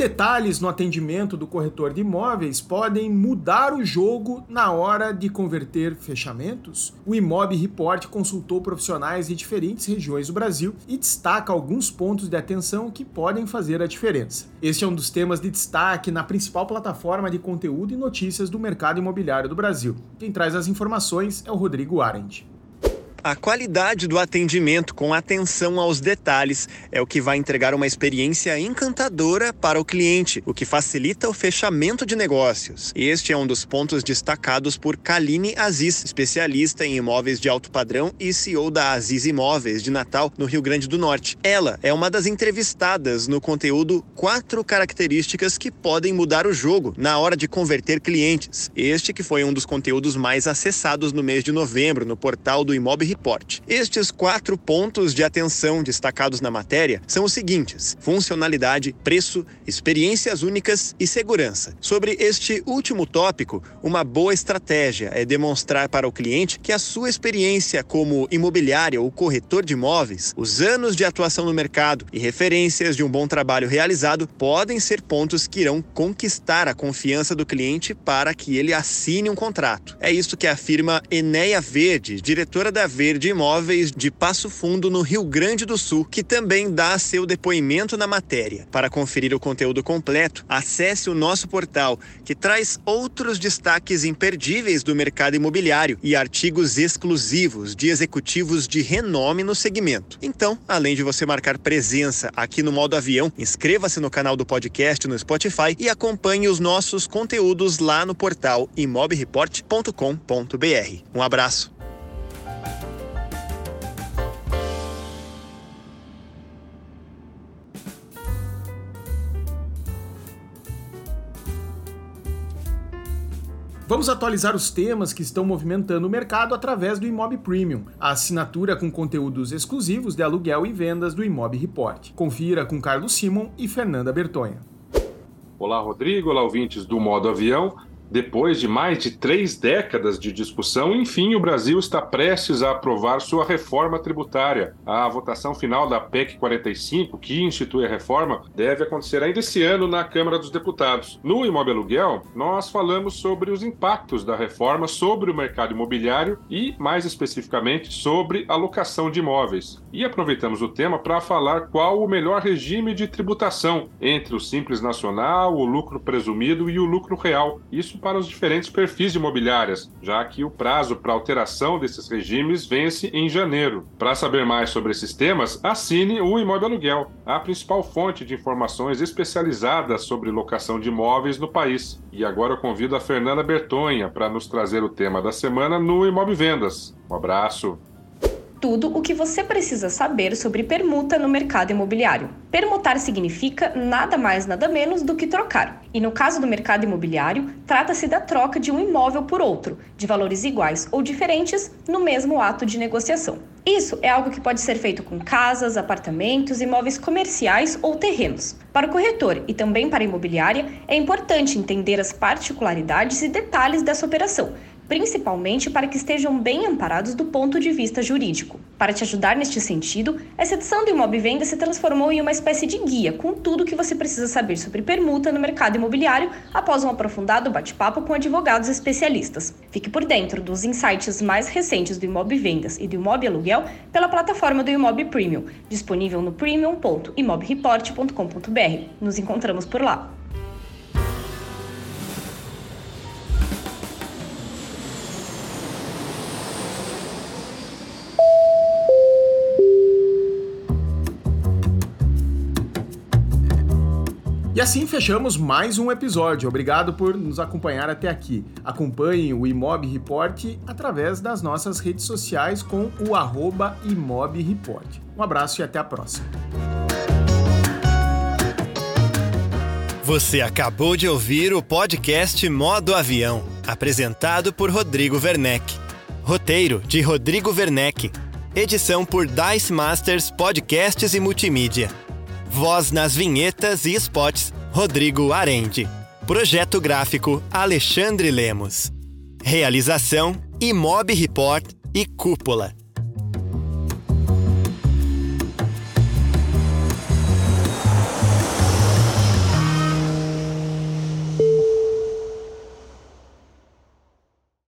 Detalhes no atendimento do corretor de imóveis podem mudar o jogo na hora de converter fechamentos? O Imob Report consultou profissionais de diferentes regiões do Brasil e destaca alguns pontos de atenção que podem fazer a diferença. Este é um dos temas de destaque na principal plataforma de conteúdo e notícias do mercado imobiliário do Brasil. Quem traz as informações é o Rodrigo Arendt. A qualidade do atendimento com atenção aos detalhes é o que vai entregar uma experiência encantadora para o cliente, o que facilita o fechamento de negócios. Este é um dos pontos destacados por Kaline Aziz, especialista em imóveis de alto padrão e CEO da Aziz Imóveis de Natal, no Rio Grande do Norte. Ela é uma das entrevistadas no conteúdo Quatro Características que podem mudar o jogo na hora de converter clientes. Este que foi um dos conteúdos mais acessados no mês de novembro no portal do Imóvel Report. Estes quatro pontos de atenção destacados na matéria são os seguintes: funcionalidade, preço, experiências únicas e segurança. Sobre este último tópico, uma boa estratégia é demonstrar para o cliente que a sua experiência como imobiliária ou corretor de imóveis, os anos de atuação no mercado e referências de um bom trabalho realizado podem ser pontos que irão conquistar a confiança do cliente para que ele assine um contrato. É isso que afirma Enéia Verde, diretora da Verde Imóveis de Passo Fundo, no Rio Grande do Sul, que também dá seu depoimento na matéria. Para conferir o conteúdo completo, acesse o nosso portal, que traz outros destaques imperdíveis do mercado imobiliário e artigos exclusivos de executivos de renome no segmento. Então, além de você marcar presença aqui no modo avião, inscreva-se no canal do podcast no Spotify e acompanhe os nossos conteúdos lá no portal imobreport.com.br. Um abraço. Vamos atualizar os temas que estão movimentando o mercado através do Imob Premium, a assinatura com conteúdos exclusivos de aluguel e vendas do Imob Report. Confira com Carlos Simon e Fernanda Bertonha. Olá, Rodrigo. Olá, ouvintes do Modo Avião. Depois de mais de três décadas de discussão, enfim, o Brasil está prestes a aprovar sua reforma tributária. A votação final da PEC 45, que institui a reforma, deve acontecer ainda esse ano na Câmara dos Deputados. No Imóvel Aluguel, nós falamos sobre os impactos da reforma sobre o mercado imobiliário e, mais especificamente, sobre a locação de imóveis. E aproveitamos o tema para falar qual o melhor regime de tributação entre o Simples Nacional, o lucro presumido e o lucro real. Isso para os diferentes perfis imobiliárias, já que o prazo para alteração desses regimes vence em janeiro. Para saber mais sobre esses temas, assine o Imóvel Aluguel, a principal fonte de informações especializadas sobre locação de imóveis no país. E agora eu convido a Fernanda Bertonha para nos trazer o tema da semana no Imóvel Vendas. Um abraço tudo o que você precisa saber sobre permuta no mercado imobiliário. Permutar significa nada mais nada menos do que trocar. E no caso do mercado imobiliário, trata-se da troca de um imóvel por outro, de valores iguais ou diferentes, no mesmo ato de negociação. Isso é algo que pode ser feito com casas, apartamentos, imóveis comerciais ou terrenos. Para o corretor e também para a imobiliária, é importante entender as particularidades e detalhes dessa operação principalmente para que estejam bem amparados do ponto de vista jurídico. Para te ajudar neste sentido, essa edição do Imob se transformou em uma espécie de guia com tudo o que você precisa saber sobre permuta no mercado imobiliário após um aprofundado bate-papo com advogados especialistas. Fique por dentro dos insights mais recentes do Imob e do Imob Aluguel pela plataforma do Imob Premium, disponível no premium.imobreport.com.br. Nos encontramos por lá. E assim fechamos mais um episódio. Obrigado por nos acompanhar até aqui. Acompanhe o Imob Report através das nossas redes sociais com o arroba Imob Report. Um abraço e até a próxima. Você acabou de ouvir o podcast Modo Avião, apresentado por Rodrigo Werneck. Roteiro de Rodrigo Werneck. Edição por Dice Masters Podcasts e Multimídia. Voz nas vinhetas e spots, Rodrigo Arende. Projeto gráfico, Alexandre Lemos. Realização, Imob Report e Cúpula.